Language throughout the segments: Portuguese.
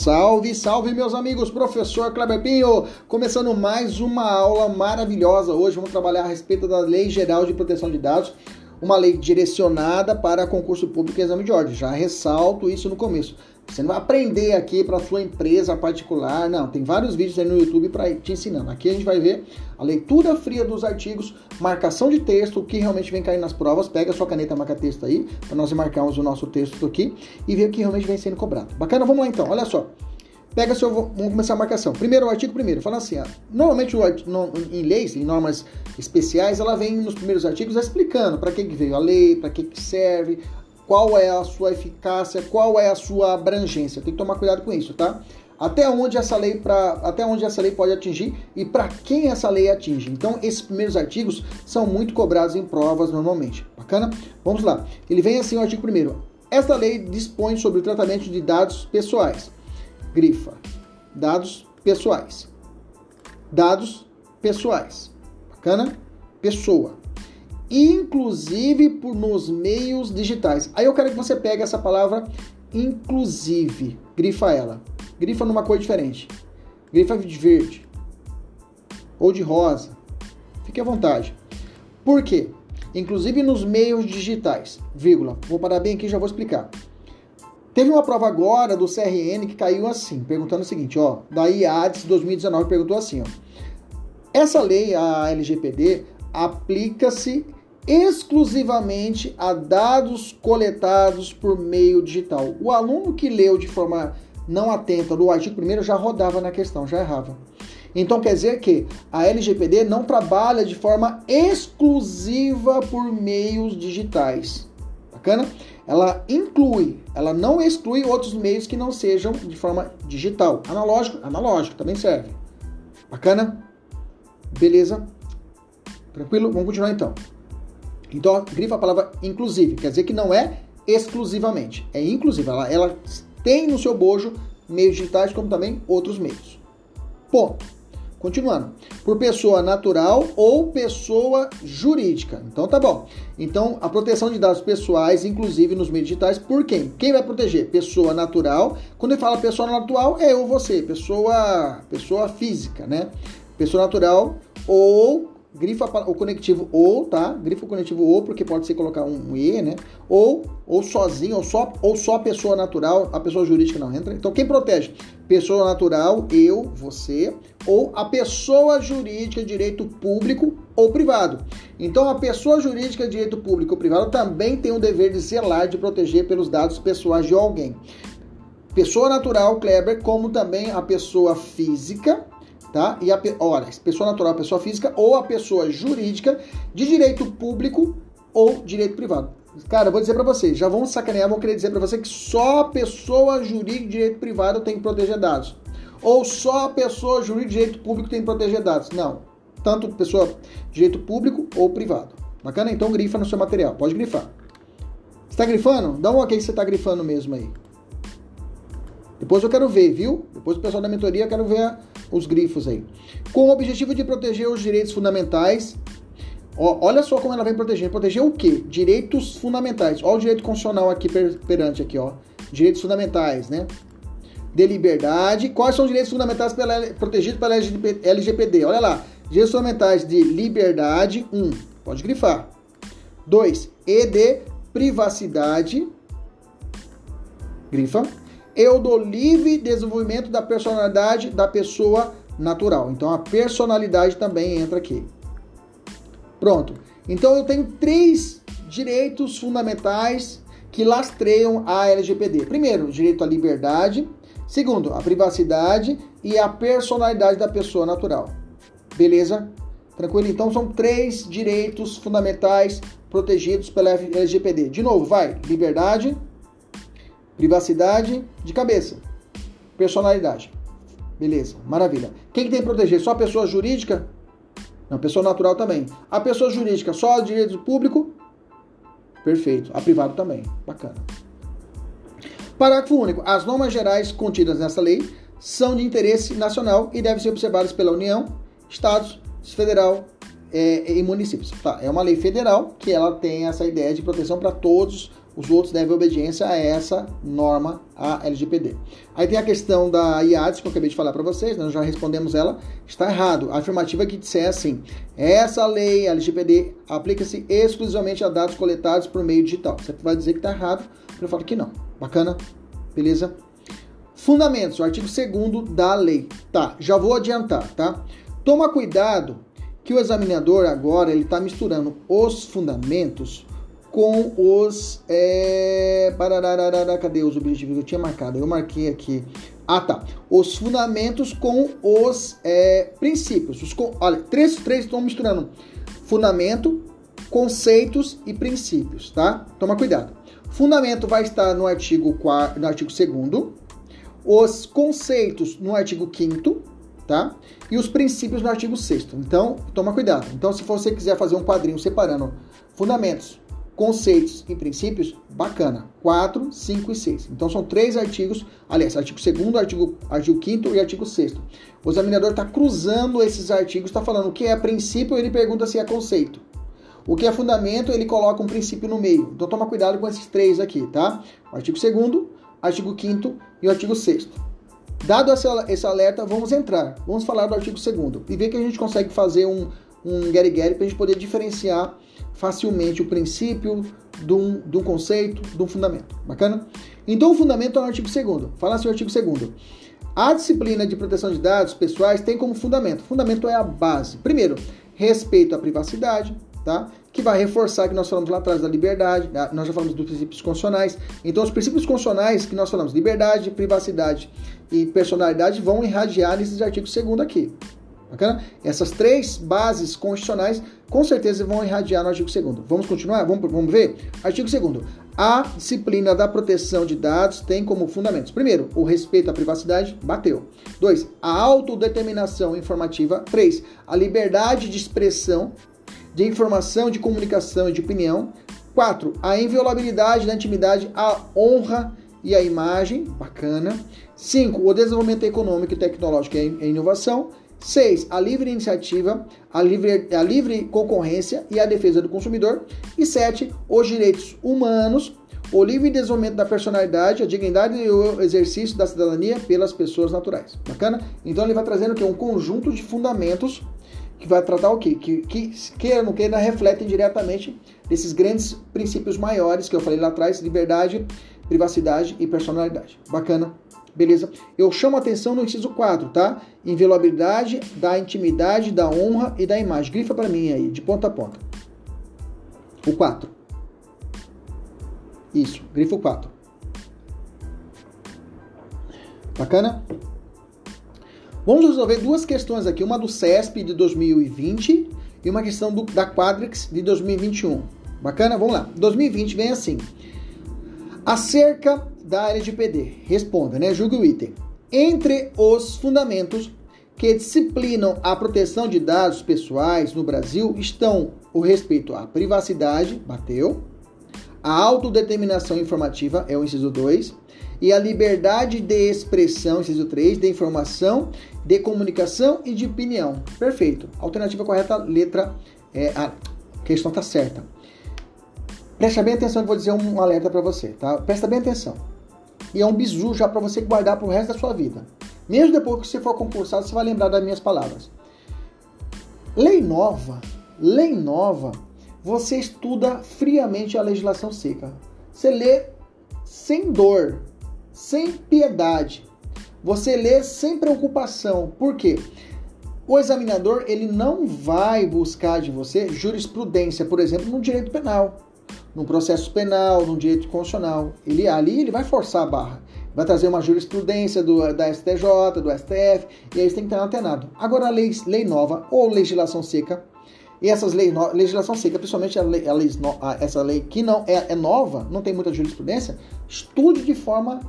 Salve, salve meus amigos, professor Kleber Pinho, começando mais uma aula maravilhosa. Hoje vamos trabalhar a respeito da Lei Geral de Proteção de Dados, uma lei direcionada para concurso público e exame de ordem. Já ressalto isso no começo. Você não vai aprender aqui para sua empresa particular, não. Tem vários vídeos aí no YouTube para te ensinando. Aqui a gente vai ver a leitura fria dos artigos, marcação de texto, o que realmente vem cair nas provas. Pega a sua caneta marca texto aí, para nós marcarmos o nosso texto aqui e ver o que realmente vem sendo cobrado. Bacana? Vamos lá então, olha só. Pega seu. Vamos começar a marcação. Primeiro, o artigo primeiro. Fala assim: ó, normalmente o, no, em leis, em normas especiais, ela vem nos primeiros artigos explicando para que, que veio a lei, para que, que serve, qual é a sua eficácia, qual é a sua abrangência. Tem que tomar cuidado com isso, tá? Até onde essa lei para até onde essa lei pode atingir e para quem essa lei atinge. Então, esses primeiros artigos são muito cobrados em provas normalmente. Bacana? Vamos lá. Ele vem assim o artigo primeiro. Esta lei dispõe sobre o tratamento de dados pessoais grifa dados pessoais. Dados pessoais. Bacana? Pessoa. Inclusive por nos meios digitais. Aí eu quero que você pegue essa palavra inclusive. Grifa ela. Grifa numa cor diferente. Grifa de verde. Ou de rosa. Fique à vontade. Por quê? Inclusive nos meios digitais. Vírgula. Vou parar bem aqui já vou explicar. Teve uma prova agora do CRN que caiu assim, perguntando o seguinte, ó, da IADES 2019 perguntou assim, ó. Essa lei, a LGPD, aplica-se exclusivamente a dados coletados por meio digital. O aluno que leu de forma não atenta do artigo primeiro já rodava na questão, já errava. Então quer dizer que a LGPD não trabalha de forma exclusiva por meios digitais. Bacana? Ela inclui, ela não exclui outros meios que não sejam de forma digital. Analógico, analógico também serve. Bacana? Beleza? Tranquilo? Vamos continuar então. Então, grifa a palavra inclusive, quer dizer que não é exclusivamente, é inclusive. Ela, ela tem no seu bojo meios digitais como também outros meios. Ponto. Continuando. Por pessoa natural ou pessoa jurídica. Então tá bom. Então a proteção de dados pessoais, inclusive nos meios digitais, por quem? Quem vai proteger? Pessoa natural. Quando ele fala pessoa natural, é eu você, pessoa, pessoa física, né? Pessoa natural ou grifa o conectivo ou, tá? Grifa o conectivo ou, porque pode ser colocar um, um E, né? Ou, ou sozinho, ou só, ou só pessoa natural, a pessoa jurídica não entra. Então, quem protege? Pessoa natural, eu, você, ou a pessoa jurídica, direito público ou privado. Então, a pessoa jurídica, direito público ou privado também tem o dever de zelar, de proteger pelos dados pessoais de alguém. Pessoa natural, Kleber, como também a pessoa física, tá? E a ora, pessoa natural, pessoa física ou a pessoa jurídica de direito público ou direito privado. Cara, eu vou dizer para vocês, já vão sacanear, vão querer dizer para você que só a pessoa jurídica de direito privado tem que proteger dados. Ou só a pessoa jurídica de direito público tem que proteger dados. Não. Tanto pessoa de direito público ou privado. Bacana? Então grifa no seu material. Pode grifar. Está grifando? Dá um ok se você está grifando mesmo aí. Depois eu quero ver, viu? Depois o pessoal da mentoria eu quero ver os grifos aí. Com o objetivo de proteger os direitos fundamentais. Ó, olha só como ela vem proteger. Proteger o quê? Direitos fundamentais. Olha o direito constitucional aqui per, perante aqui, ó. Direitos fundamentais, né? De liberdade. Quais são os direitos fundamentais pela, protegidos pela LGPD? Olha lá. Direitos fundamentais de liberdade. Um. Pode grifar. Dois. E de privacidade. Grifa e o do livre desenvolvimento da personalidade da pessoa natural. Então a personalidade também entra aqui. Pronto. Então eu tenho três direitos fundamentais que lastreiam a LGPD. Primeiro, direito à liberdade. Segundo, a privacidade e a personalidade da pessoa natural. Beleza? Tranquilo? Então são três direitos fundamentais protegidos pela LGPD. De novo, vai: liberdade, privacidade de cabeça, personalidade. Beleza, maravilha. Quem que tem que proteger? Só a pessoa jurídica? Não, pessoa natural também. A pessoa jurídica, só o direito público? Perfeito. A privado também. Bacana. Parágrafo único. As normas gerais contidas nessa lei são de interesse nacional e devem ser observadas pela União, Estados, Federal é, e municípios. Tá, é uma lei federal que ela tem essa ideia de proteção para todos os outros devem obediência a essa norma, a LGPD. Aí tem a questão da IADS, que eu acabei de falar para vocês, né? nós já respondemos ela, está errado. A afirmativa que disser assim, essa lei, LGPD, aplica-se exclusivamente a dados coletados por meio digital. Você vai dizer que está errado, eu falo que não. Bacana? Beleza? Fundamentos, o artigo 2 da lei. Tá, já vou adiantar, tá? Toma cuidado que o examinador agora ele está misturando os fundamentos com os. É... Cadê os objetivos eu tinha marcado? Eu marquei aqui. Ah, tá. Os fundamentos com os é, princípios. Os, olha, três, três estão misturando fundamento, conceitos e princípios, tá? Toma cuidado. Fundamento vai estar no artigo 4, no artigo 2 os conceitos no artigo 5 tá? E os princípios no artigo 6 Então, toma cuidado. Então, se você quiser fazer um quadrinho separando fundamentos, conceitos e princípios, bacana. 4, 5 e 6. Então são três artigos, aliás, artigo 2 artigo, artigo 5 e artigo 6 O examinador está cruzando esses artigos, está falando o que é princípio, ele pergunta se é conceito. O que é fundamento, ele coloca um princípio no meio. Então toma cuidado com esses três aqui, tá? O artigo 2 artigo 5 e o artigo 6 Dado esse alerta, vamos entrar. Vamos falar do artigo 2 e ver que a gente consegue fazer um, um get-get para a gente poder diferenciar facilmente o princípio de um conceito, um fundamento. Bacana? Então, o fundamento é o artigo 2. Fala assim o artigo 2. A disciplina de proteção de dados pessoais tem como fundamento. Fundamento é a base. Primeiro, respeito à privacidade, tá? Que vai reforçar que nós falamos lá atrás da liberdade, nós já falamos dos princípios constitucionais. Então, os princípios constitucionais que nós falamos, liberdade, privacidade e personalidade, vão irradiar nesses artigos 2 aqui. Bacana? Essas três bases constitucionais com certeza vão irradiar no artigo 2 Vamos continuar? Vamos, vamos ver? Artigo 2 A disciplina da proteção de dados tem como fundamentos. Primeiro, o respeito à privacidade, bateu. Dois, a autodeterminação informativa. Três, a liberdade de expressão, de informação, de comunicação e de opinião. Quatro, a inviolabilidade da intimidade, a honra e a imagem, bacana. Cinco, o desenvolvimento econômico e tecnológico e a inovação. 6. A livre iniciativa, a livre, a livre concorrência e a defesa do consumidor. E 7. Os direitos humanos, o livre desenvolvimento da personalidade, a dignidade e o exercício da cidadania pelas pessoas naturais. Bacana? Então ele vai trazendo aqui um conjunto de fundamentos que vai tratar o quê? Que, que queira ou não queira, refletem diretamente desses grandes princípios maiores que eu falei lá atrás: liberdade, privacidade e personalidade. Bacana? Beleza? Eu chamo a atenção no inciso 4, tá? Inviolabilidade da intimidade, da honra e da imagem. Grifa para mim aí, de ponta a ponta. O 4. Isso, grifa o 4. Bacana? Vamos resolver duas questões aqui, uma do CESP de 2020 e uma questão do, da Quadrix de 2021. Bacana? Vamos lá. 2020 vem assim. Acerca da LGPD? Responda, né? Julgue o item. Entre os fundamentos que disciplinam a proteção de dados pessoais no Brasil estão o respeito à privacidade, bateu, a autodeterminação informativa, é o inciso 2, e a liberdade de expressão, inciso 3, de informação, de comunicação e de opinião. Perfeito. Alternativa correta, letra. É, a questão está certa. Presta bem atenção, eu vou dizer um alerta para você, tá? Presta bem atenção. E é um bizu já para você guardar para o resto da sua vida. Mesmo depois que você for concursado, você vai lembrar das minhas palavras. Lei nova, lei nova, você estuda friamente a legislação seca. Você lê sem dor, sem piedade. Você lê sem preocupação. Por quê? O examinador ele não vai buscar de você jurisprudência, por exemplo, no direito penal, no processo penal, no direito constitucional. Ele ali ele vai forçar a barra, vai trazer uma jurisprudência do, da STJ, do STF, e aí você tem que estar antenado. Agora a lei, lei nova ou legislação seca, e essas leis, legislação seca, principalmente a lei, a lei, essa lei que não é, é nova, não tem muita jurisprudência, estude de forma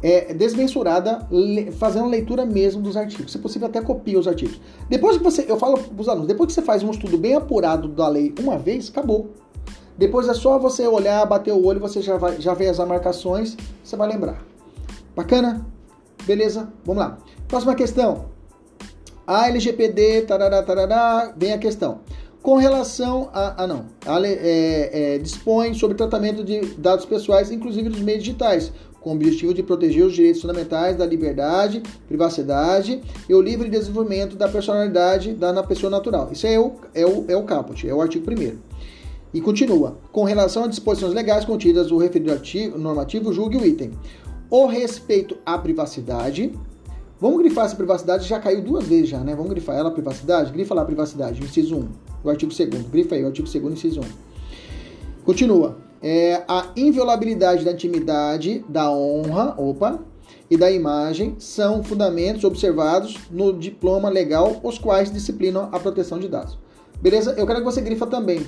é, desmensurada, le, fazendo leitura mesmo dos artigos. Se possível, até copia os artigos. Depois que você, eu falo para os alunos, depois que você faz um estudo bem apurado da lei uma vez, acabou. Depois é só você olhar, bater o olho, você já, vai, já vê as marcações, você vai lembrar. Bacana? Beleza? Vamos lá. Próxima questão. A LGPD, tarará, tarará, vem a questão. Com relação a. Ah, não. A, é, é, dispõe sobre tratamento de dados pessoais, inclusive dos meios digitais, com o objetivo de proteger os direitos fundamentais da liberdade, privacidade e o livre desenvolvimento da personalidade da na pessoa natural. Isso é o, é o, é o caput, é o artigo 1 E continua. Com relação às disposições legais contidas no referido artigo normativo, julgue o item. O respeito à privacidade. Vamos grifar essa privacidade, já caiu duas vezes já, né? Vamos grifar ela, privacidade? Grifa lá, privacidade, inciso 1, o artigo 2 Grifa aí, o artigo 2 inciso 1. Continua é, a inviolabilidade da intimidade, da honra, opa, e da imagem são fundamentos observados no diploma legal, os quais disciplinam a proteção de dados. Beleza? Eu quero que você grifa também.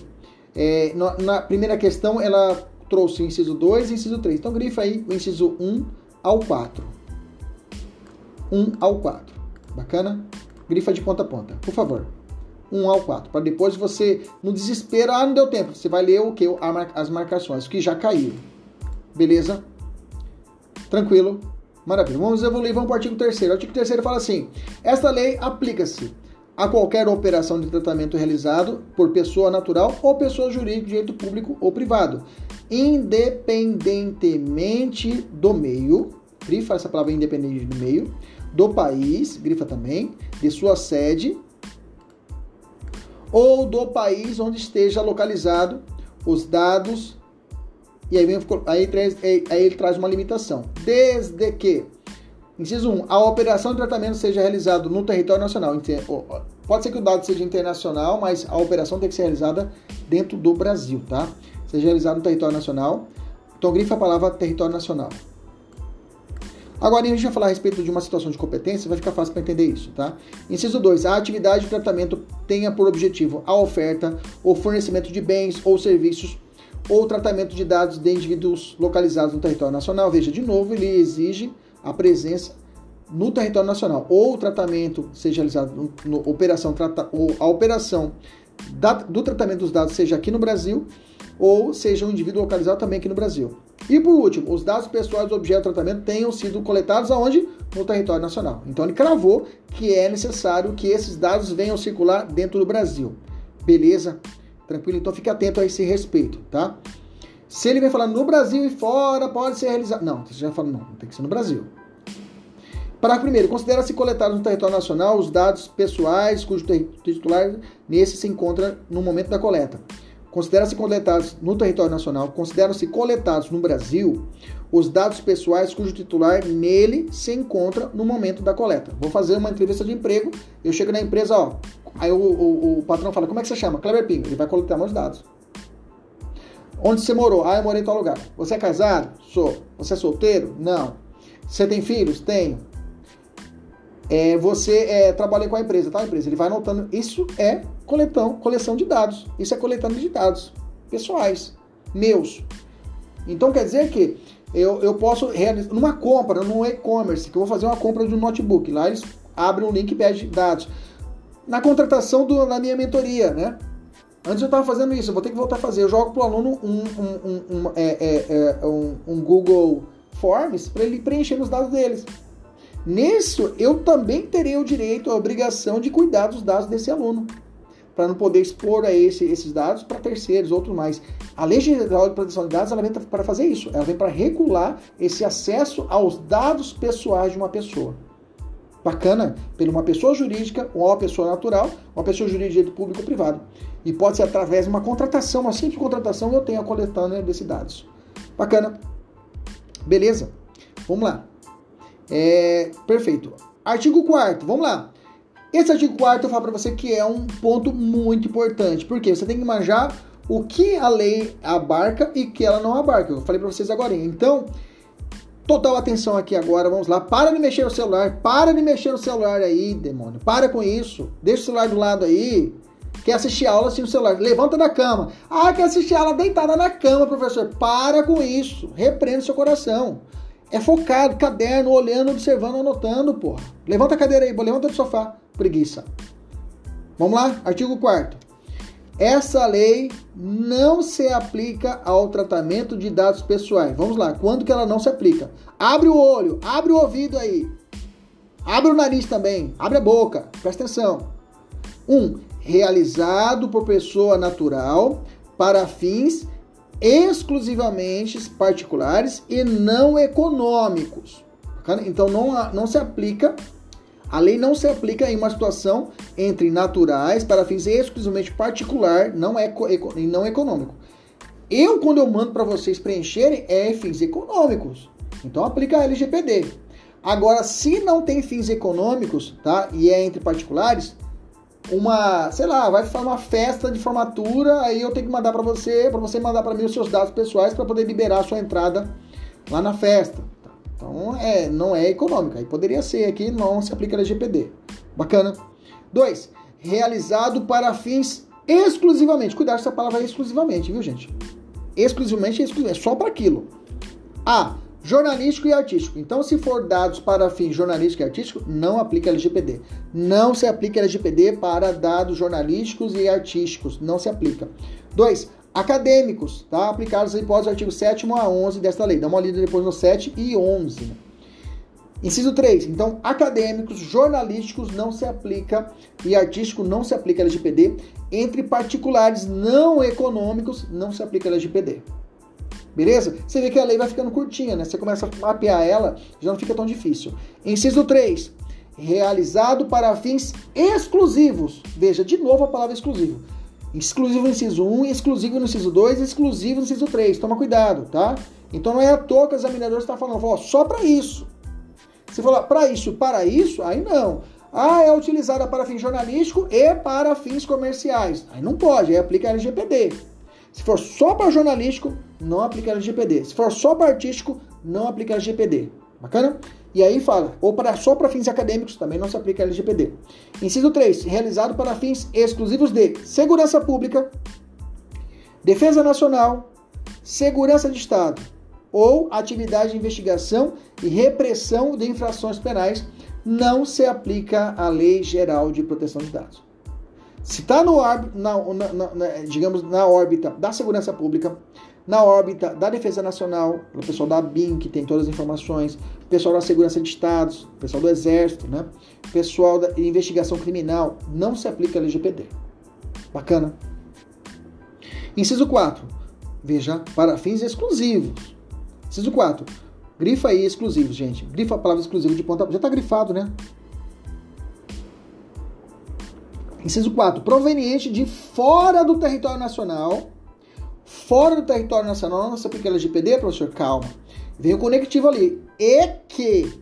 É, na primeira questão, ela trouxe o inciso 2 e o inciso 3. Então, grifa aí o inciso 1 ao 4. 1 ao 4. Bacana? Grifa de ponta a ponta, por favor. 1 ao 4, para depois você, no desespero, ah, não deu tempo, você vai ler o que? As marcações, que já caiu. Beleza? Tranquilo? Maravilha. Vamos evoluir, vamos para o artigo 3 O artigo 3 fala assim: esta lei aplica-se a qualquer operação de tratamento realizado por pessoa natural ou pessoa jurídica de direito público ou privado, independentemente do meio, grifa essa palavra independente do meio, do país, grifa também, de sua sede, ou do país onde esteja localizado os dados. E aí, vem, aí, aí ele traz uma limitação. Desde que, inciso 1, a operação de tratamento seja realizada no território nacional. Pode ser que o dado seja internacional, mas a operação tem que ser realizada dentro do Brasil, tá? Seja realizada no território nacional. Então, grifa a palavra território nacional. Agora, a gente vai falar a respeito de uma situação de competência, vai ficar fácil para entender isso, tá? Inciso 2. A atividade de tratamento tenha por objetivo a oferta ou fornecimento de bens ou serviços ou tratamento de dados de indivíduos localizados no território nacional. Veja, de novo, ele exige a presença no território nacional ou o tratamento seja realizado no, no operação trata, ou a operação da, do tratamento dos dados seja aqui no Brasil ou seja um indivíduo localizado também aqui no Brasil. E por último, os dados pessoais do objeto de tratamento tenham sido coletados aonde? No território nacional. Então ele cravou que é necessário que esses dados venham circular dentro do Brasil. Beleza? Tranquilo? Então fique atento a esse respeito, tá? Se ele vem falando no Brasil e fora, pode ser realizado. Não, você já falou, não, tem que ser no Brasil. Parágrafo primeiro, considera-se coletados no território nacional os dados pessoais cujo titular nesse se encontra no momento da coleta consideram-se coletados no território nacional, consideram-se coletados no Brasil os dados pessoais cujo titular nele se encontra no momento da coleta. Vou fazer uma entrevista de emprego, eu chego na empresa, ó, aí o, o, o patrão fala, como é que você chama? Kleber Pinho, ele vai coletar meus dados. Onde você morou? Ah, eu morei em tal lugar. Você é casado? Sou. Você é solteiro? Não. Você tem filhos? Tenho. É, você é, trabalha com a empresa, tá? A empresa, ele vai anotando. Isso é coletão, coleção de dados. Isso é coletando de dados pessoais, meus. Então quer dizer que eu, eu posso realizar numa compra, num e-commerce, que eu vou fazer uma compra de um notebook. Lá eles abrem um link e pedem dados. Na contratação do, na minha mentoria, né? Antes eu estava fazendo isso, eu vou ter que voltar a fazer. Eu jogo para o aluno um, um, um, é, é, é, um Google Forms para ele preencher os dados deles. Nisso, eu também terei o direito, a obrigação de cuidar dos dados desse aluno para não poder expor a esse, esses dados para terceiros, outros mais. A Lei Geral de Proteção de Dados ela vem para fazer isso, ela vem para regular esse acesso aos dados pessoais de uma pessoa. Bacana, pela uma pessoa jurídica ou uma pessoa natural, uma pessoa jurídica de público ou privado. E pode ser através de uma contratação, uma simples contratação, eu tenho a coletânea desses dados. Bacana. Beleza? vamos lá. É, perfeito. Artigo 4 vamos lá. Esse artigo 4 eu falo para você que é um ponto muito importante, porque você tem que manjar o que a lei abarca e que ela não abarca. Eu falei para vocês agora. Então, total atenção aqui agora, vamos lá. Para de mexer no celular, para de mexer no celular aí, demônio. Para com isso. Deixa o celular do lado aí. Quer assistir aula assim no celular? Levanta da cama. Ah, quer assistir aula deitada na cama, professor. Para com isso. Repreenda seu coração. É focado, caderno, olhando, observando, anotando, porra. Levanta a cadeira aí, levanta do sofá. Preguiça. Vamos lá? Artigo 4 essa lei não se aplica ao tratamento de dados pessoais. Vamos lá, quando que ela não se aplica? Abre o olho, abre o ouvido aí. Abre o nariz também, abre a boca, presta atenção. 1. Um, realizado por pessoa natural para fins exclusivamente particulares e não econômicos. Então não, não se aplica a lei não se aplica em uma situação entre naturais para fins exclusivamente particular, não é e não econômico. Eu, quando eu mando para vocês preencherem, é fins econômicos. Então aplica a LGPD. Agora, se não tem fins econômicos, tá? E é entre particulares, uma, sei lá, vai fazer uma festa de formatura, aí eu tenho que mandar para você, para você mandar para mim os seus dados pessoais para poder liberar a sua entrada lá na festa. Então, é, não é econômica. Aí poderia ser aqui, não se aplica LGPD. Bacana. 2. Realizado para fins exclusivamente. Cuidado com essa palavra exclusivamente, viu, gente? Exclusivamente é só para aquilo. A. Jornalístico e artístico. Então, se for dados para fins jornalístico e artístico, não aplica LGPD. Não se aplica LGPD para dados jornalísticos e artísticos. Não se aplica. 2 acadêmicos, tá? Aplicados em hipótese do artigo 7 a 11 desta lei. Dá uma lida depois no 7 e 11. Inciso 3. Então, acadêmicos, jornalísticos não se aplica e artístico não se aplica LGPD. Entre particulares não econômicos não se aplica LGPD. Beleza? Você vê que a lei vai ficando curtinha, né? Você começa a mapear ela, já não fica tão difícil. Inciso 3. Realizado para fins exclusivos. Veja, de novo a palavra exclusivo Exclusivo no inciso 1, exclusivo no inciso 2, exclusivo no inciso 3. Toma cuidado, tá? Então não é à toa que o examinador está falando, ó, só para isso. Se falar para isso, para isso, aí não. Ah, é utilizada para fins jornalístico e para fins comerciais. Aí não pode, aí aplica a LGPD. Se for só para jornalístico, não aplica a LGPD. Se for só para artístico, não aplica a LGPD. Bacana? E aí fala, ou para, só para fins acadêmicos, também não se aplica a LGPD. Inciso 3, realizado para fins exclusivos de segurança pública, defesa nacional, segurança de Estado ou atividade de investigação e repressão de infrações penais, não se aplica a Lei Geral de Proteção de Dados. Se está na, na, na, digamos, na órbita da segurança pública, na órbita da Defesa Nacional, o pessoal da BIM, que tem todas as informações, o pessoal da Segurança de Estados, o pessoal do Exército, né? o pessoal da investigação criminal, não se aplica a LGPD. Bacana? Inciso 4. Veja, para fins exclusivos. Inciso 4. Grifa aí exclusivos, gente. Grifa a palavra exclusivo de ponta. Já está grifado, né? Inciso 4. Proveniente de fora do território nacional fora do território nacional não se aplica a LGPD, professor? Calma. Vem o conectivo ali. E que.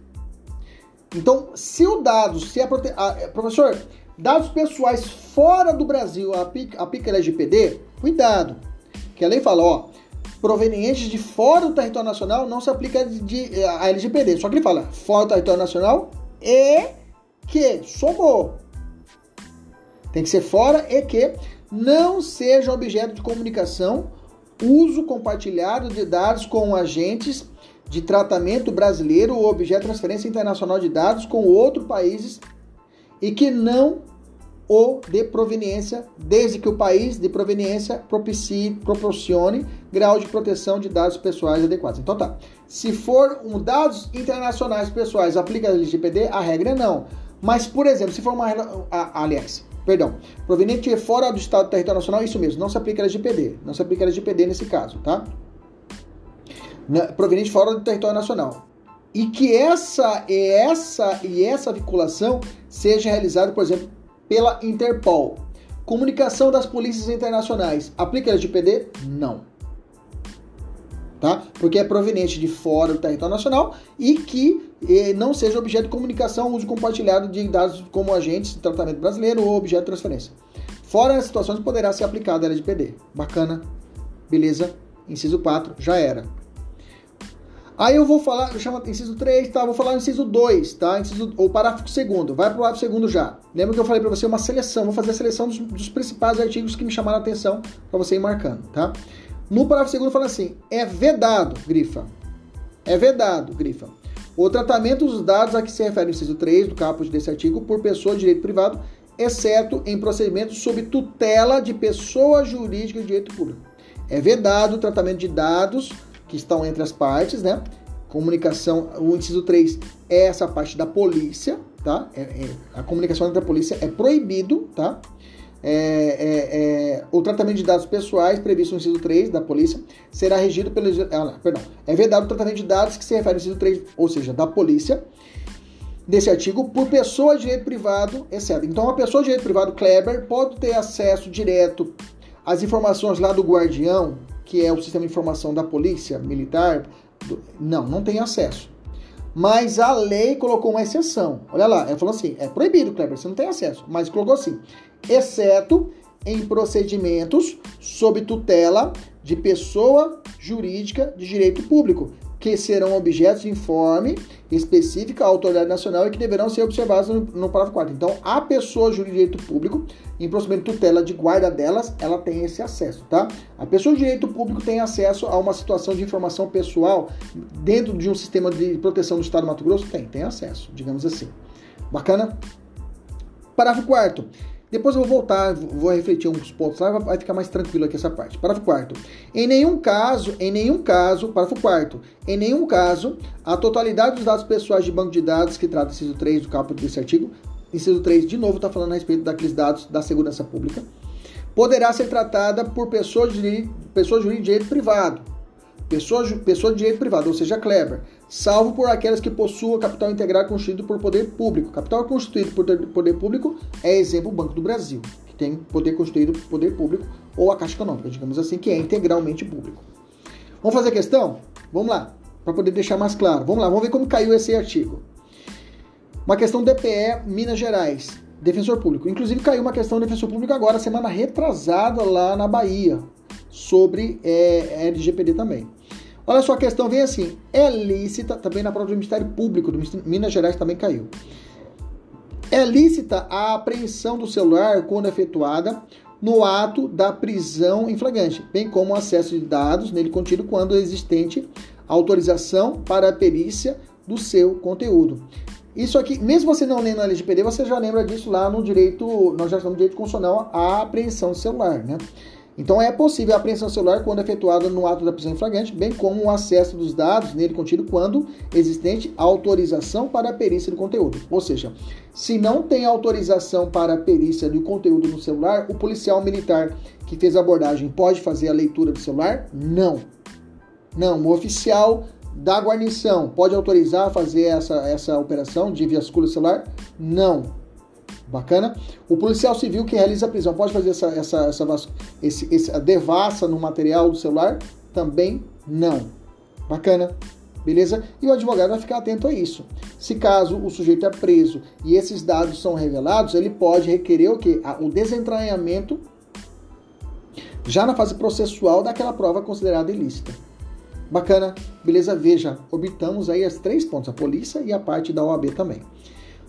Então, se o dado, se a, prote... a professor, dados pessoais fora do Brasil aplica, aplica LGPD, cuidado. Que a lei fala, ó, provenientes de fora do território nacional não se aplica de, a LGPD. Só que ele fala fora do território nacional e que somou. Tem que ser fora e que não seja objeto de comunicação uso compartilhado de dados com agentes de tratamento brasileiro ou objeto de transferência internacional de dados com outros países e que não o de proveniência, desde que o país de proveniência propicie, proporcione grau de proteção de dados pessoais adequados. Então tá. Se for um dados internacionais pessoais aplica a LGPD, a regra é não. Mas, por exemplo, se for uma. Aliás, perdão, proveniente fora do Estado território nacional, isso mesmo, não se aplica a LGPD, não se aplica a LGPD nesse caso, tá? Proveniente fora do território nacional. E que essa e essa e essa vinculação seja realizada, por exemplo, pela Interpol. Comunicação das polícias internacionais. Aplica a LGPD? Não. Tá? Porque é proveniente de fora do território nacional e que eh, não seja objeto de comunicação, uso compartilhado de dados como agentes de tratamento brasileiro ou objeto de transferência. Fora as situações, poderá ser aplicada a LGPD. Bacana? Beleza? Inciso 4, já era. Aí eu vou falar, eu chamo inciso 3, tá? Vou falar inciso 2, tá? Inciso, ou parágrafo segundo. Vai pro parágrafo segundo já. Lembra que eu falei para você uma seleção, vou fazer a seleção dos, dos principais artigos que me chamaram a atenção para você ir marcando, tá? No parágrafo segundo fala assim: é vedado, grifa. É vedado, grifa. O tratamento dos dados a que se refere o inciso 3 do caput desse artigo por pessoa de direito privado, exceto em procedimentos sob tutela de pessoa jurídica de direito público. É vedado o tratamento de dados que estão entre as partes, né? Comunicação, o inciso 3 é essa parte da polícia, tá? É, é, a comunicação entre a polícia é proibido, tá? É, é, é, o tratamento de dados pessoais previsto no inciso 3 da polícia será regido pelo. Ah, perdão. É vedado o tratamento de dados que se refere ao inciso 3, ou seja, da polícia, desse artigo, por pessoa de direito privado, exceto. Então, a pessoa de direito privado, Kleber, pode ter acesso direto às informações lá do guardião, que é o sistema de informação da polícia militar, do... não, não tem acesso. Mas a lei colocou uma exceção. Olha lá, ela falou assim: é proibido, Kleber, você não tem acesso. Mas colocou assim: exceto em procedimentos sob tutela de pessoa jurídica de direito público, que serão objetos de informe específica à autoridade nacional e que deverão ser observados no, no parágrafo 4. Então, a pessoa jurídica de direito público, em procedimento de tutela de guarda delas, ela tem esse acesso, tá? A pessoa de direito público tem acesso a uma situação de informação pessoal dentro de um sistema de proteção do Estado do Mato Grosso? Tem, tem acesso, digamos assim. Bacana? Parágrafo 4 depois eu vou voltar, vou refletir uns pontos lá, vai ficar mais tranquilo aqui essa parte. Parágrafo quarto. Em nenhum caso, em nenhum caso, parágrafo quarto, em nenhum caso, a totalidade dos dados pessoais de banco de dados que trata o inciso 3 do caput desse artigo, inciso 3 de novo está falando a respeito daqueles dados da segurança pública, poderá ser tratada por pessoa de, pessoa jurídica de direito privado, pessoa, pessoa de direito privado, ou seja, Kleber, salvo por aquelas que possuam capital integrado constituído por poder público. Capital constituído por poder público é exemplo o Banco do Brasil, que tem poder constituído por poder público, ou a Caixa Econômica, digamos assim, que é integralmente público. Vamos fazer a questão? Vamos lá, para poder deixar mais claro. Vamos lá, vamos ver como caiu esse artigo. Uma questão DPE Minas Gerais, defensor público. Inclusive caiu uma questão defensor público agora, semana retrasada lá na Bahia, sobre é, LGPD também. Olha só, a questão vem assim: é lícita, também na prova do Ministério Público, do Minas Gerais também caiu. É lícita a apreensão do celular quando efetuada no ato da prisão em flagrante, bem como o acesso de dados nele contido quando existente autorização para a perícia do seu conteúdo. Isso aqui, mesmo você não lendo a LGPD, você já lembra disso lá no direito, nós já estamos no direito constitucional à apreensão do celular, né? Então é possível a apreensão celular quando efetuada no ato da prisão em flagrante, bem como o acesso dos dados nele contido quando existente autorização para a perícia do conteúdo. Ou seja, se não tem autorização para a perícia do conteúdo no celular, o policial militar que fez a abordagem pode fazer a leitura do celular? Não. Não, o oficial da guarnição pode autorizar a fazer essa, essa operação de vasculha celular? Não. Bacana? O policial civil que realiza a prisão pode fazer essa, essa, essa esse, esse, devassa no material do celular? Também não. Bacana? Beleza? E o advogado vai ficar atento a isso. Se caso o sujeito é preso e esses dados são revelados, ele pode requerer o quê? O desentranhamento já na fase processual daquela prova considerada ilícita. Bacana? Beleza? Veja, obtamos aí as três pontos, a polícia e a parte da OAB também.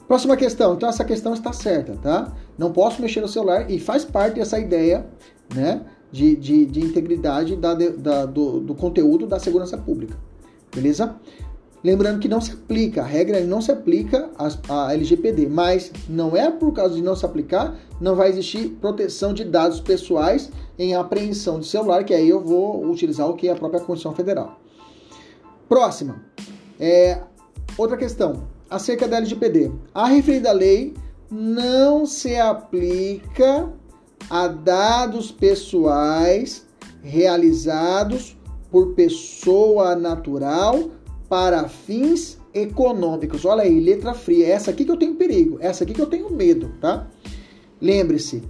Próxima questão. Então, essa questão está certa, tá? Não posso mexer no celular e faz parte dessa ideia, né? De, de, de integridade da, da, do, do conteúdo da segurança pública. Beleza? Lembrando que não se aplica, a regra não se aplica à LGPD, mas não é por causa de não se aplicar, não vai existir proteção de dados pessoais em apreensão de celular, que aí eu vou utilizar o que é a própria Constituição Federal. Próxima. É, outra questão acerca da LGPD. A referida lei não se aplica a dados pessoais realizados por pessoa natural para fins econômicos. Olha aí, letra fria. Essa aqui que eu tenho perigo, essa aqui que eu tenho medo, tá? Lembre-se,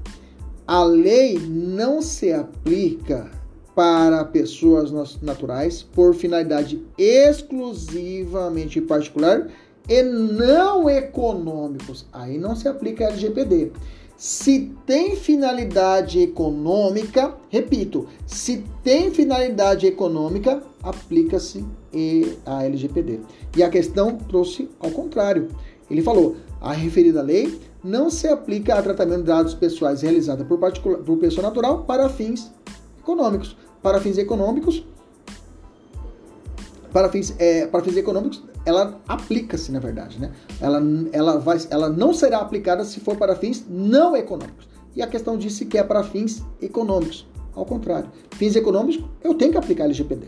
a lei não se aplica para pessoas naturais por finalidade exclusivamente particular e não econômicos. Aí não se aplica a LGPD. Se tem finalidade econômica, repito, se tem finalidade econômica, aplica-se a LGPD. E a questão trouxe ao contrário. Ele falou: a referida lei não se aplica a tratamento de dados pessoais realizada por, por pessoa natural para fins econômicos. Para fins econômicos, para fins, é, para fins econômicos, ela aplica-se, na verdade, né? Ela, ela, vai, ela não será aplicada se for para fins não econômicos. E a questão disse que é para fins econômicos. Ao contrário, fins econômicos, eu tenho que aplicar LGPD.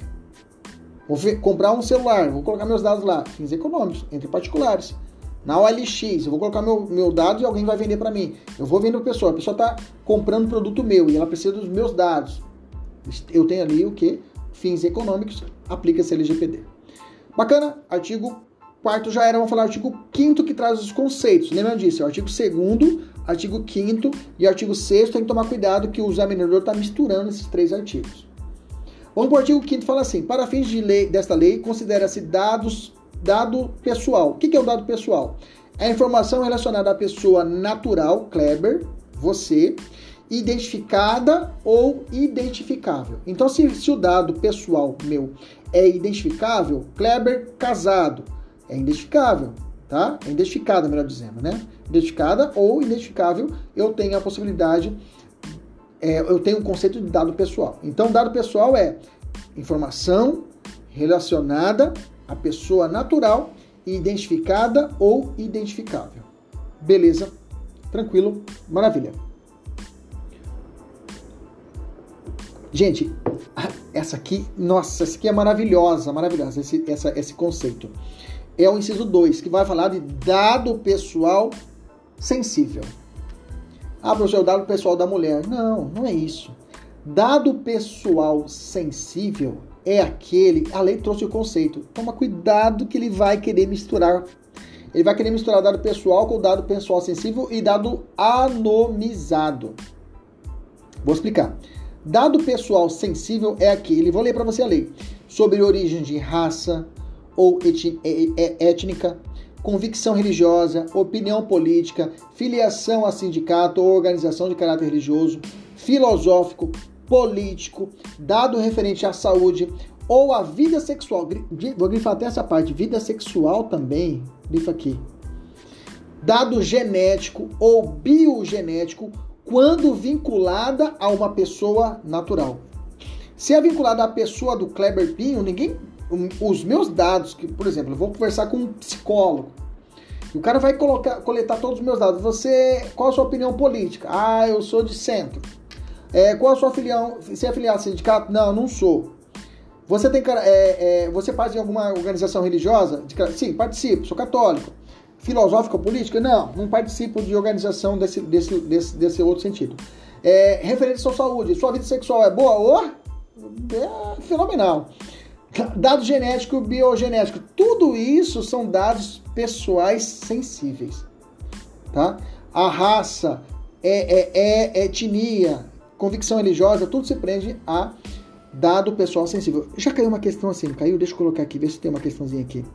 Vou comprar um celular, vou colocar meus dados lá, fins econômicos, entre particulares. Na OLX, eu vou colocar meu, meu dado e alguém vai vender para mim. Eu vou vender para a pessoa. A pessoa está comprando produto meu e ela precisa dos meus dados. Eu tenho ali o que? Fins econômicos, aplica-se LGPD. Bacana? Artigo 4 já era, vamos falar artigo 5 que traz os conceitos. Lembra disso? É artigo 2 artigo 5 e artigo 6 tem que tomar cuidado que o examinador está misturando esses três artigos. Vamos para o artigo 5 fala assim: para fins de lei, desta lei, considera-se dados dado pessoal. O que é o dado pessoal? É a informação relacionada à pessoa natural, Kleber, você, identificada ou identificável. Então, se, se o dado pessoal meu é identificável, Kleber casado é identificável, tá? É identificada, melhor dizendo, né? Identificada ou identificável, eu tenho a possibilidade, é, eu tenho um conceito de dado pessoal. Então, dado pessoal é informação relacionada a pessoa natural, identificada ou identificável. Beleza? Tranquilo? Maravilha. Gente, essa aqui, nossa, essa aqui é maravilhosa, maravilhosa, esse, essa, esse conceito. É o inciso 2, que vai falar de dado pessoal sensível. Ah, professor, o dado pessoal da mulher. Não, não é isso. Dado pessoal sensível é aquele, a lei trouxe o conceito. Toma cuidado que ele vai querer misturar. Ele vai querer misturar dado pessoal com dado pessoal sensível e dado anomizado. Vou explicar. Dado pessoal sensível é aquele, vou ler para você a lei, sobre origem de raça ou étnica, convicção religiosa, opinião política, filiação a sindicato ou organização de caráter religioso, filosófico, político, dado referente à saúde ou à vida sexual. Vou grifar até essa parte, vida sexual também, grifa aqui. Dado genético ou biogenético quando vinculada a uma pessoa natural. Se é vinculada à pessoa do Kleber Pinho, ninguém os meus dados, que, por exemplo, eu vou conversar com um psicólogo. O cara vai colocar, coletar todos os meus dados. Você, qual a sua opinião política? Ah, eu sou de centro. É, qual a sua filial? Você é afiliado ao sindicato? Não, não sou. Você tem é, é, você participa de alguma organização religiosa? Sim, participo, sou católico. Filosófica ou política? Não, não participo de organização desse, desse, desse, desse outro sentido. É, referente à sua saúde, sua vida sexual é boa? Oh, é fenomenal. Dado genético, biogenético, tudo isso são dados pessoais sensíveis. Tá? A raça, é, é, é etnia, convicção religiosa, tudo se prende a dado pessoal sensível. Já caiu uma questão assim, caiu? Deixa eu colocar aqui, ver se tem uma questãozinha aqui.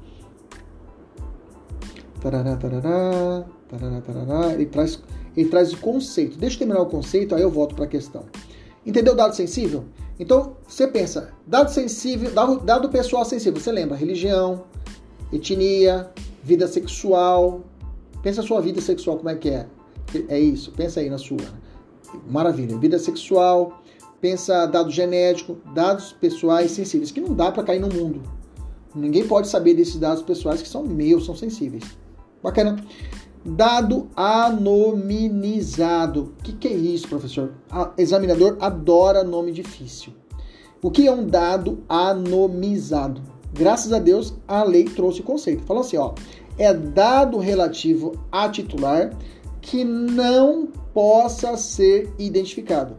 Tarará, tarará, tarará, tarará. Ele traz, ele traz o conceito. Deixa eu terminar o conceito, aí eu volto para a questão. Entendeu dado sensível? Então, você pensa, dado sensível, dado, dado pessoal sensível, você lembra religião, etnia, vida sexual. Pensa a sua vida sexual, como é que é? É isso, pensa aí na sua. Maravilha. Vida sexual, pensa dado genético, dados pessoais sensíveis, que não dá para cair no mundo. Ninguém pode saber desses dados pessoais que são meus, são sensíveis. Bacana. Dado anonimizado. O que, que é isso, professor? A, examinador adora nome difícil. O que é um dado anonimizado? Graças a Deus, a lei trouxe o conceito. Falou assim, ó, é dado relativo a titular que não possa ser identificado.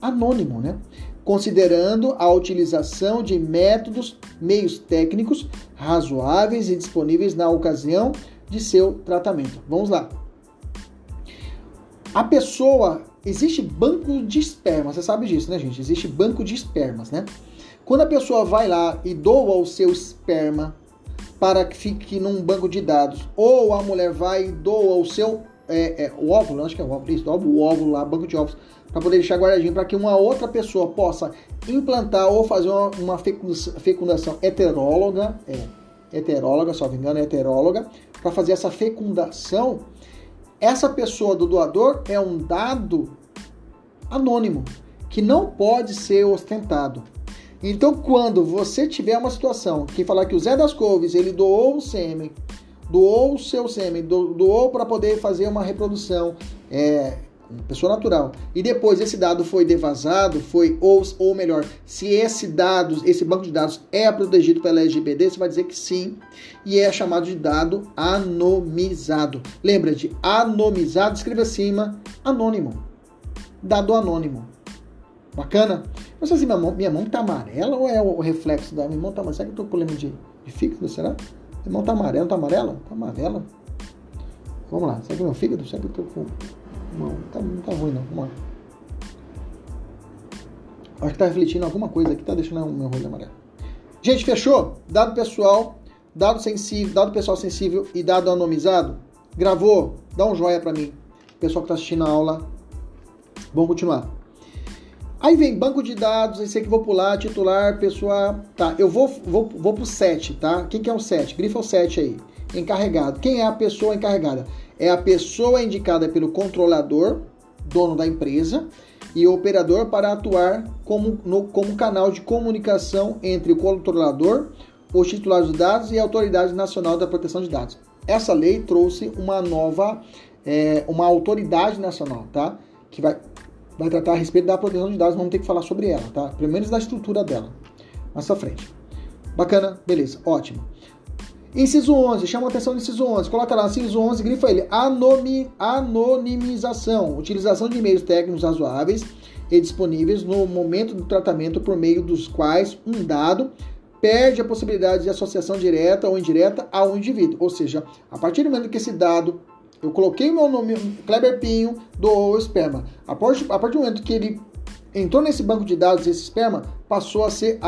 Anônimo, né? Considerando a utilização de métodos, meios técnicos razoáveis e disponíveis na ocasião de seu tratamento. Vamos lá. A pessoa existe banco de esperma, você sabe disso, né, gente? Existe banco de espermas, né? Quando a pessoa vai lá e doa o seu esperma para que fique num banco de dados, ou a mulher vai e doa o seu é, é, o óvulo, acho que é o óvulo, isso, o óvulo lá, banco de óvulos, para poder deixar guardadinho para que uma outra pessoa possa implantar ou fazer uma, uma fecundação heteróloga, é, heteróloga, só me engano, é heteróloga, para fazer essa fecundação, essa pessoa do doador é um dado anônimo que não pode ser ostentado. Então, quando você tiver uma situação que falar que o Zé das Couves ele doou o sêmen, doou o seu sêmen, doou para poder fazer uma reprodução, é, pessoa natural, e depois esse dado foi devasado, foi ou, ou melhor, se esse dado, esse banco de dados é protegido pela LGPD, você vai dizer que sim, e é chamado de dado anomizado. Lembra de anomizado, escreva acima, anônimo. Dado anônimo. Bacana? Não sei se minha mão, minha mão tá amarela ou é o reflexo da minha mão tá amarela. Será que eu tô com problema de, de fígado? Será? Minha mão tá amarela, tá amarela? Tá amarela. Vamos lá. Será que meu fígado? Será que eu tô com. Não, tá, não tá ruim não. Vamos lá. Acho que tá refletindo alguma coisa aqui, tá deixando o meu olho amarelo. Gente, fechou? Dado pessoal, dado sensível, dado pessoal sensível e dado anonimizado. Gravou? Dá um joinha para mim. Pessoal que tá assistindo a aula. Vamos continuar. Aí vem banco de dados, esse aqui vou pular, titular, pessoa. Tá, eu vou, vou, vou pro 7, tá? Quem que é o 7? Grifa o 7 aí. Encarregado. Quem é a pessoa encarregada? É a pessoa indicada pelo controlador, dono da empresa, e o operador para atuar como, no, como canal de comunicação entre o controlador, os titulares dos dados e a Autoridade Nacional da Proteção de Dados. Essa lei trouxe uma nova, é, uma autoridade nacional, tá? Que vai vai tratar a respeito da proteção de dados, vamos ter que falar sobre ela, tá? Pelo menos da estrutura dela. À frente. Bacana? Beleza, ótimo. Inciso 11, chama a atenção do inciso 11. Coloca lá, inciso 11, grifa ele. Anomi, anonimização. Utilização de e-mails técnicos razoáveis e disponíveis no momento do tratamento por meio dos quais um dado perde a possibilidade de associação direta ou indireta ao indivíduo. Ou seja, a partir do momento que esse dado eu coloquei meu nome, Kleber Pinho, do esperma. A partir, a partir do momento que ele entrou nesse banco de dados, esse esperma passou a ser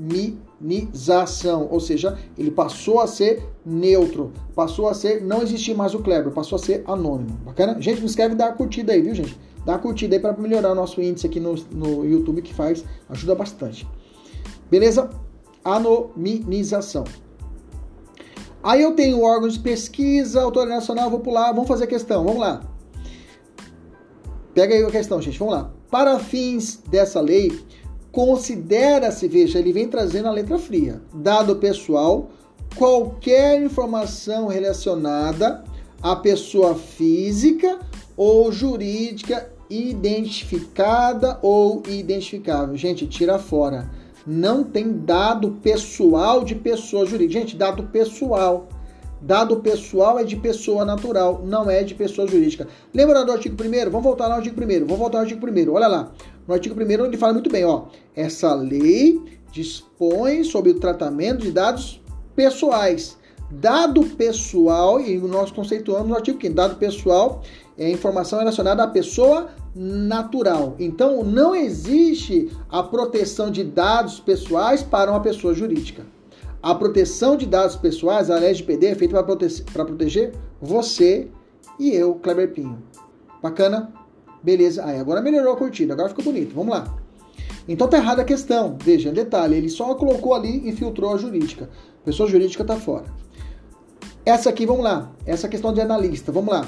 anonimização, ou seja, ele passou a ser neutro, passou a ser, não existir mais o Kleber, passou a ser anônimo. Bacana? Gente, me escreve e dá a curtida aí, viu, gente? Dá curtida aí para melhorar o nosso índice aqui no, no YouTube, que faz, ajuda bastante. Beleza? Anonimização. Aí eu tenho órgãos de pesquisa, autoridade nacional, vou pular, vamos fazer a questão, vamos lá. Pega aí a questão, gente, vamos lá. Para fins dessa lei, considera-se, veja, ele vem trazendo a letra fria, dado pessoal, qualquer informação relacionada à pessoa física ou jurídica identificada ou identificável. Gente, tira fora não tem dado pessoal de pessoa jurídica. Gente, dado pessoal. Dado pessoal é de pessoa natural, não é de pessoa jurídica. Lembra do artigo 1 Vamos voltar no artigo 1 Vamos voltar ao artigo 1 Olha lá. No artigo 1 ele fala muito bem, ó. Essa lei dispõe sobre o tratamento de dados pessoais. Dado pessoal, e nós conceituamos no artigo 5 dado pessoal é informação relacionada à pessoa natural. Então, não existe a proteção de dados pessoais para uma pessoa jurídica. A proteção de dados pessoais, a LGPD, é feita para prote proteger você e eu, Kleber Pinho. Bacana? Beleza. Aí, agora melhorou a curtida, agora ficou bonito. Vamos lá. Então tá errada a questão. Veja, detalhe, ele só colocou ali e filtrou a jurídica. A pessoa jurídica tá fora. Essa aqui, vamos lá. Essa questão de analista, vamos lá.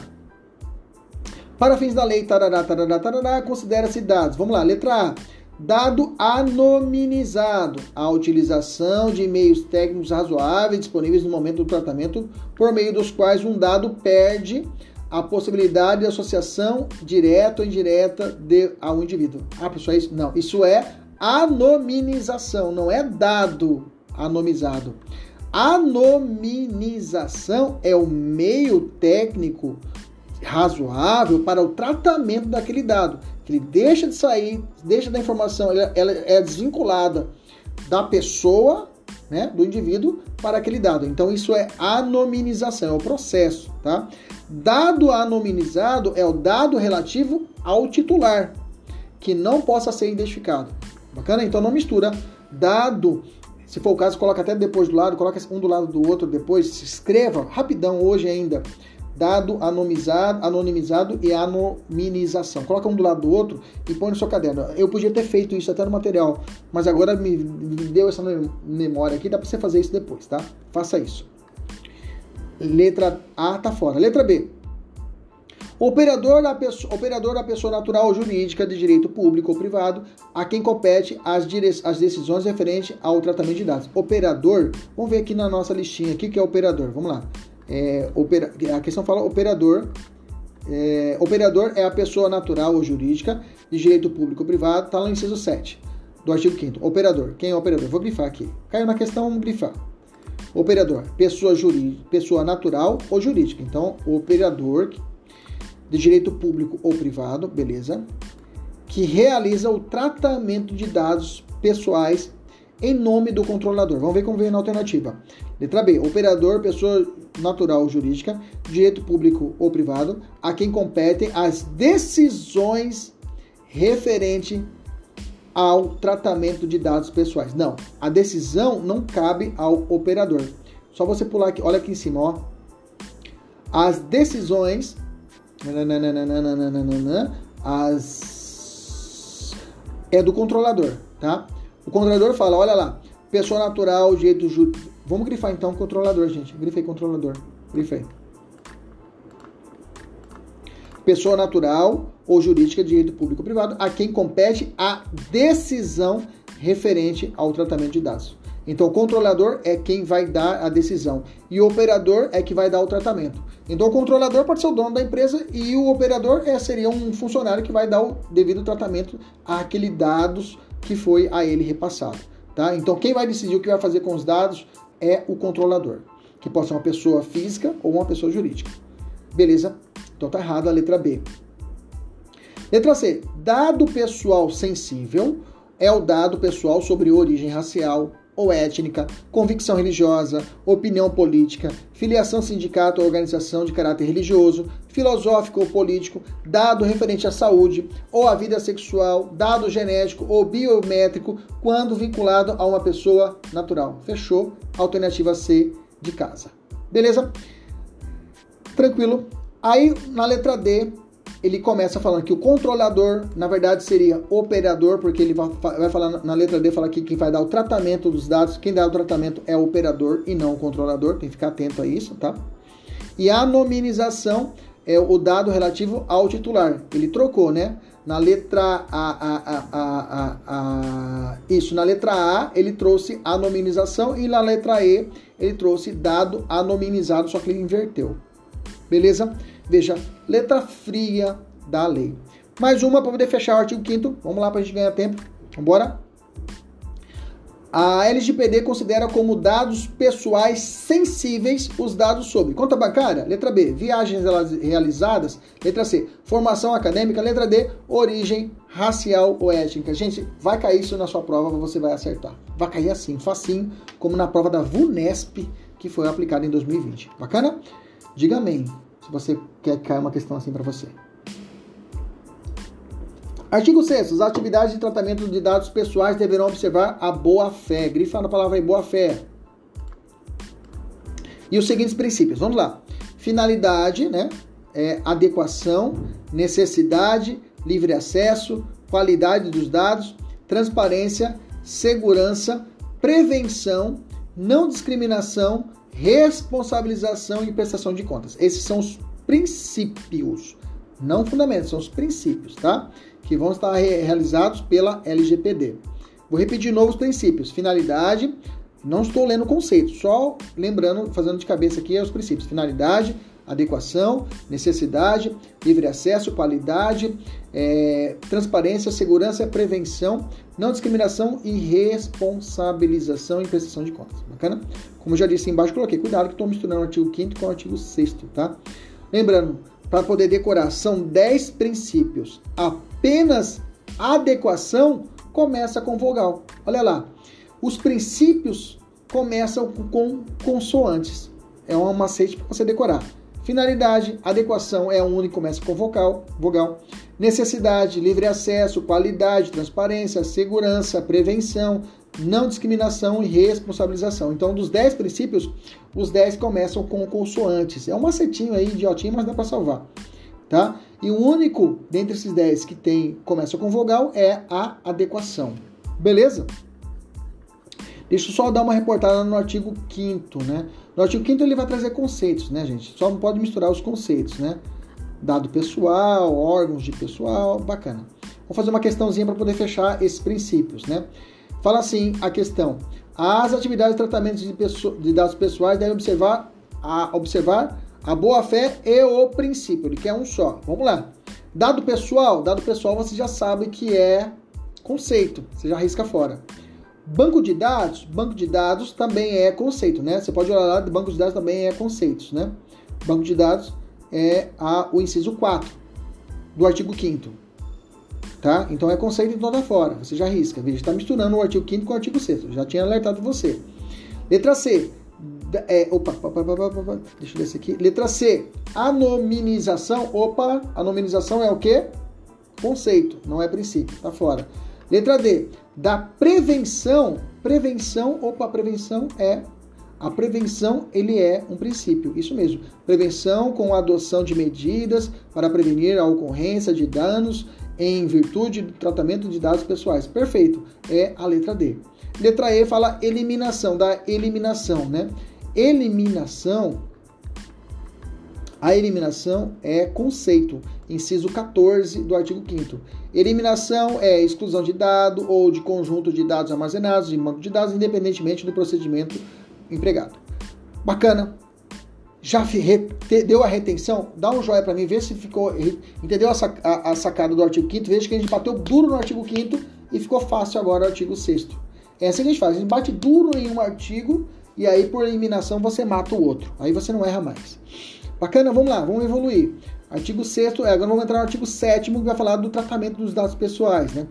Para fins da lei, tarará, tarará, tarará, considera-se dados. Vamos lá, letra A. Dado anonimizado, a utilização de e-mails técnicos razoáveis disponíveis no momento do tratamento, por meio dos quais um dado perde a possibilidade de associação direta ou indireta de, ao indivíduo. Ah, pessoal, isso não. Isso é anonimização, não é dado anonimizado. Anonimização é o meio técnico razoável para o tratamento daquele dado. Que ele deixa de sair, deixa da informação, ela, ela é desvinculada da pessoa né, do indivíduo para aquele dado. Então isso é anonimização, é o processo, tá? Dado anonimizado é o dado relativo ao titular, que não possa ser identificado. Bacana? Então não mistura dado se for o caso, coloca até depois do lado, coloca um do lado do outro depois, escreva rapidão hoje ainda dado anonimizado, anonimizado e anonimização. Coloca um do lado do outro e põe no seu caderno. Eu podia ter feito isso até no material, mas agora me deu essa memória aqui, dá para você fazer isso depois, tá? Faça isso. Letra A tá fora. Letra B. Operador da, pessoa, operador da pessoa natural ou jurídica de direito público ou privado, a quem compete as, dire, as decisões referentes ao tratamento de dados. Operador, vamos ver aqui na nossa listinha, o que é operador? Vamos lá. É, opera, a questão fala operador. É, operador é a pessoa natural ou jurídica de direito público ou privado, está lá no inciso 7 do artigo 5 Operador. Quem é operador? Vou grifar aqui. Caiu na questão, vamos grifar. Operador, pessoa, jurídica, pessoa natural ou jurídica. Então, operador de direito público ou privado, beleza? Que realiza o tratamento de dados pessoais em nome do controlador. Vamos ver como vem na alternativa. Letra B. Operador, pessoa natural ou jurídica, direito público ou privado, a quem competem as decisões referente ao tratamento de dados pessoais. Não, a decisão não cabe ao operador. Só você pular aqui, olha aqui em cima, ó. As decisões as é do controlador, tá? O controlador fala, olha lá, pessoa natural, jeito ju... Vamos grifar então controlador, gente. Grifei controlador. Grifei. Pessoa natural ou jurídica de direito público ou privado a quem compete a decisão referente ao tratamento de dados. Então, o controlador é quem vai dar a decisão e o operador é que vai dar o tratamento. Então, o controlador pode ser o dono da empresa e o operador é, seria um funcionário que vai dar o devido tratamento àquele dados que foi a ele repassado. Tá? Então, quem vai decidir o que vai fazer com os dados é o controlador, que pode ser uma pessoa física ou uma pessoa jurídica. Beleza? Então, tá errado a letra B. Letra C. Dado pessoal sensível é o dado pessoal sobre origem racial, ou étnica, convicção religiosa, opinião política, filiação sindicato ou organização de caráter religioso, filosófico ou político, dado referente à saúde ou à vida sexual, dado genético ou biométrico quando vinculado a uma pessoa natural. Fechou? Alternativa C de casa. Beleza? Tranquilo? Aí na letra D, ele começa falando que o controlador, na verdade, seria operador, porque ele vai, falar na letra D, fala que quem vai dar o tratamento dos dados, quem dá o tratamento é o operador e não o controlador, tem que ficar atento a isso, tá? E a nominização é o dado relativo ao titular. Ele trocou, né? Na letra A, a, a, isso, na letra A ele trouxe a nominização e na letra E ele trouxe dado anominizado, só que ele inverteu. Beleza? Veja, letra fria da lei. Mais uma para poder fechar o artigo 5 Vamos lá para a gente ganhar tempo. Vambora? A LGPD considera como dados pessoais sensíveis os dados sobre conta bancária, letra B, viagens realizadas, letra C, formação acadêmica, letra D, origem racial ou étnica. Gente, vai cair isso na sua prova, você vai acertar. Vai cair assim, facinho, como na prova da VUNESP, que foi aplicada em 2020. Bacana? Diga amém se você quer cair uma questão assim para você. Artigo 6 As atividades de tratamento de dados pessoais deverão observar a boa-fé. Grifa na palavra aí, boa-fé. E os seguintes princípios. Vamos lá. Finalidade, né? É, adequação, necessidade, livre acesso, qualidade dos dados, transparência, segurança, prevenção, não discriminação, responsabilização e prestação de contas. Esses são os princípios, não fundamentos, são os princípios, tá? Que vão estar realizados pela LGPD. Vou repetir novo os princípios. Finalidade, não estou lendo conceito, só lembrando, fazendo de cabeça aqui é os princípios. Finalidade, adequação, necessidade, livre acesso, qualidade, é, transparência, segurança, prevenção, não discriminação e responsabilização e prestação de contas. Bacana? Como já disse embaixo, coloquei cuidado que estou misturando o artigo 5 com o artigo 6 tá? Lembrando, para poder decorar, são 10 princípios. Apenas adequação começa com vogal. Olha lá. Os princípios começam com consoantes. É um macete para você decorar. Finalidade, adequação é único, começa com vocal, vogal. Necessidade, livre acesso, qualidade, transparência, segurança, prevenção, não discriminação e responsabilização. Então, dos 10 princípios, os 10 começam com consoantes. É um macetinho aí, idiotinho, mas dá para salvar. Tá? E o único dentre esses 10 que tem começa com vogal é a adequação. Beleza? Deixa eu só dar uma reportada no artigo 5 né? No artigo 5 ele vai trazer conceitos, né, gente? Só não pode misturar os conceitos, né? Dado pessoal, órgãos de pessoal, bacana. Vou fazer uma questãozinha para poder fechar esses princípios, né? Fala assim a questão. As atividades de tratamento de, de dados pessoais devem observar a, observar a boa-fé e o princípio. Ele quer um só. Vamos lá. Dado pessoal, dado pessoal você já sabe que é conceito. Você já risca fora. Banco de dados, banco de dados também é conceito, né? Você pode olhar lá, banco de dados também é conceitos, né? Banco de dados é a, o inciso 4 do artigo 5 tá? Então é conceito então tá fora, você já risca. Veja, está misturando o artigo 5 com o artigo 6 já tinha alertado você. Letra C, é, opa, opa, opa, opa, deixa eu ver esse aqui. Letra C, anominização, opa, anominização é o quê? Conceito, não é princípio, tá fora. Letra D, da prevenção, prevenção, opa, prevenção é a prevenção, ele é um princípio, isso mesmo. Prevenção com a adoção de medidas para prevenir a ocorrência de danos em virtude do tratamento de dados pessoais. Perfeito, é a letra D. Letra E fala eliminação, da eliminação, né? Eliminação, a eliminação é conceito, inciso 14 do artigo 5 Eliminação é exclusão de dado ou de conjunto de dados armazenados em banco de dados, independentemente do procedimento empregado. Bacana, já deu a retenção? Dá um joinha para mim, vê se ficou. Entendeu a, sacada do artigo 5 Veja que a gente bateu duro no artigo 5 e ficou fácil agora o artigo 6 É assim que a gente faz: a gente bate duro em um artigo e aí por eliminação você mata o outro. Aí você não erra mais. Bacana, vamos lá, vamos evoluir. Artigo 6 é, agora vamos entrar no artigo 7 que vai falar do tratamento dos dados pessoais, né?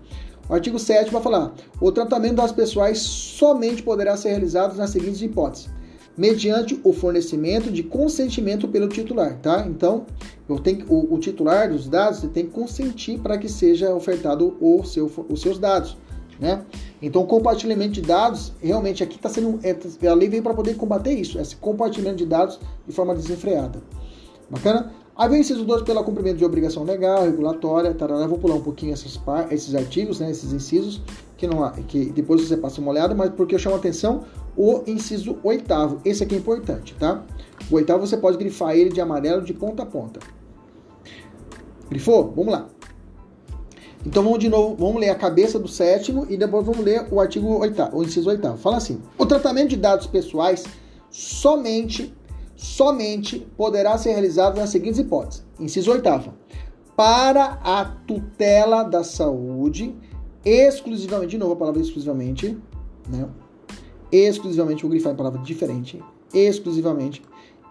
O artigo 7 vai falar: o tratamento das pessoais somente poderá ser realizado nas seguintes hipóteses mediante o fornecimento de consentimento pelo titular, tá? Então, eu tenho, o, o titular dos dados tem que consentir para que seja ofertado o seu, os seus dados, né? Então, compartilhamento de dados, realmente aqui está sendo. É, a lei veio para poder combater isso, esse compartilhamento de dados de forma desenfreada. Bacana? Aí vem inciso 2 pelo cumprimento de obrigação legal, regulatória, tarará. vou pular um pouquinho essas, esses artigos, né, esses incisos, que, não há, que depois você passa uma olhada, mas porque eu chamo a atenção o inciso oitavo. Esse aqui é importante, tá? O oitavo você pode grifar ele de amarelo de ponta a ponta. Grifou? Vamos lá. Então vamos de novo, vamos ler a cabeça do sétimo e depois vamos ler o artigo oitavo, o inciso oitavo. Fala assim: o tratamento de dados pessoais somente somente poderá ser realizado nas seguintes hipóteses. Inciso oitavo. Para a tutela da saúde, exclusivamente, de novo a palavra exclusivamente, né? exclusivamente, vou grifar em palavra diferente, exclusivamente,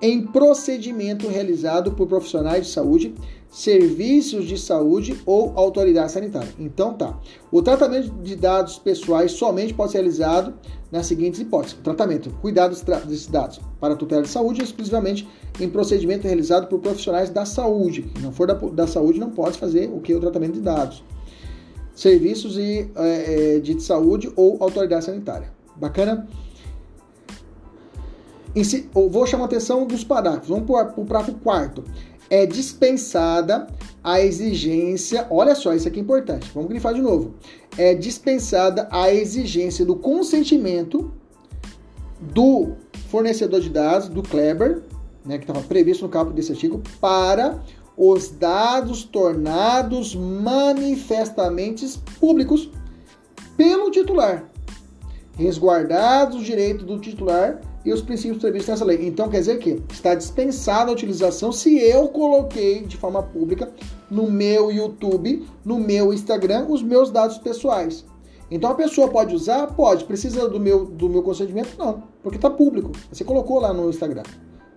em procedimento realizado por profissionais de saúde, serviços de saúde ou autoridade sanitária. Então tá. O tratamento de dados pessoais somente pode ser realizado nas seguintes hipóteses. Tratamento, cuidado desses dados para tutela de saúde, exclusivamente em procedimento realizado por profissionais da saúde. Se não for da, da saúde, não pode fazer o que? O tratamento de dados. Serviços e, é, de saúde ou autoridade sanitária. Bacana? Si, vou chamar a atenção dos parágrafos. Vamos para o parágrafo quarto. É dispensada a exigência. Olha só, isso aqui é importante. Vamos grifar de novo. É dispensada a exigência do consentimento do fornecedor de dados, do Kleber, né, que estava previsto no caput desse artigo, para os dados tornados manifestamente públicos pelo titular resguardados os direitos do titular e os princípios previstos nessa lei. Então quer dizer que está dispensada a utilização se eu coloquei de forma pública no meu YouTube, no meu Instagram, os meus dados pessoais. Então a pessoa pode usar? Pode. Precisa do meu, do meu consentimento? Não, porque está público. Você colocou lá no Instagram.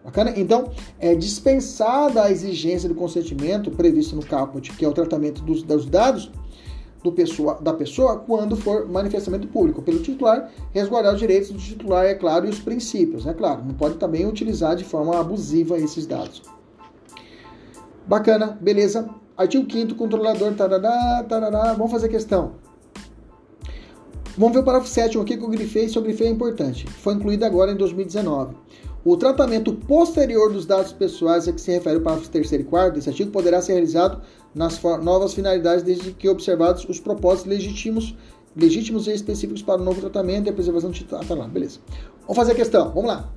Bacana? Então, é dispensada a exigência do consentimento previsto no caput, que é o tratamento dos, dos dados, do pessoa, da pessoa quando for manifestamento público. Pelo titular, resguardar os direitos do titular, é claro, e os princípios, é claro. Não pode também utilizar de forma abusiva esses dados. Bacana, beleza. Artigo 5 controlador, tarará, tarará. Vamos fazer questão. Vamos ver o parágrafo 7 aqui que eu grifei, se eu grifei é importante. Foi incluído agora em 2019. O tratamento posterior dos dados pessoais a que se refere o parágrafo 3 e 4 desse artigo poderá ser realizado nas novas finalidades desde que observados os propósitos legítimos, legítimos e específicos para o novo tratamento e a preservação de. Ah, tá lá, beleza. Vamos fazer a questão, vamos lá.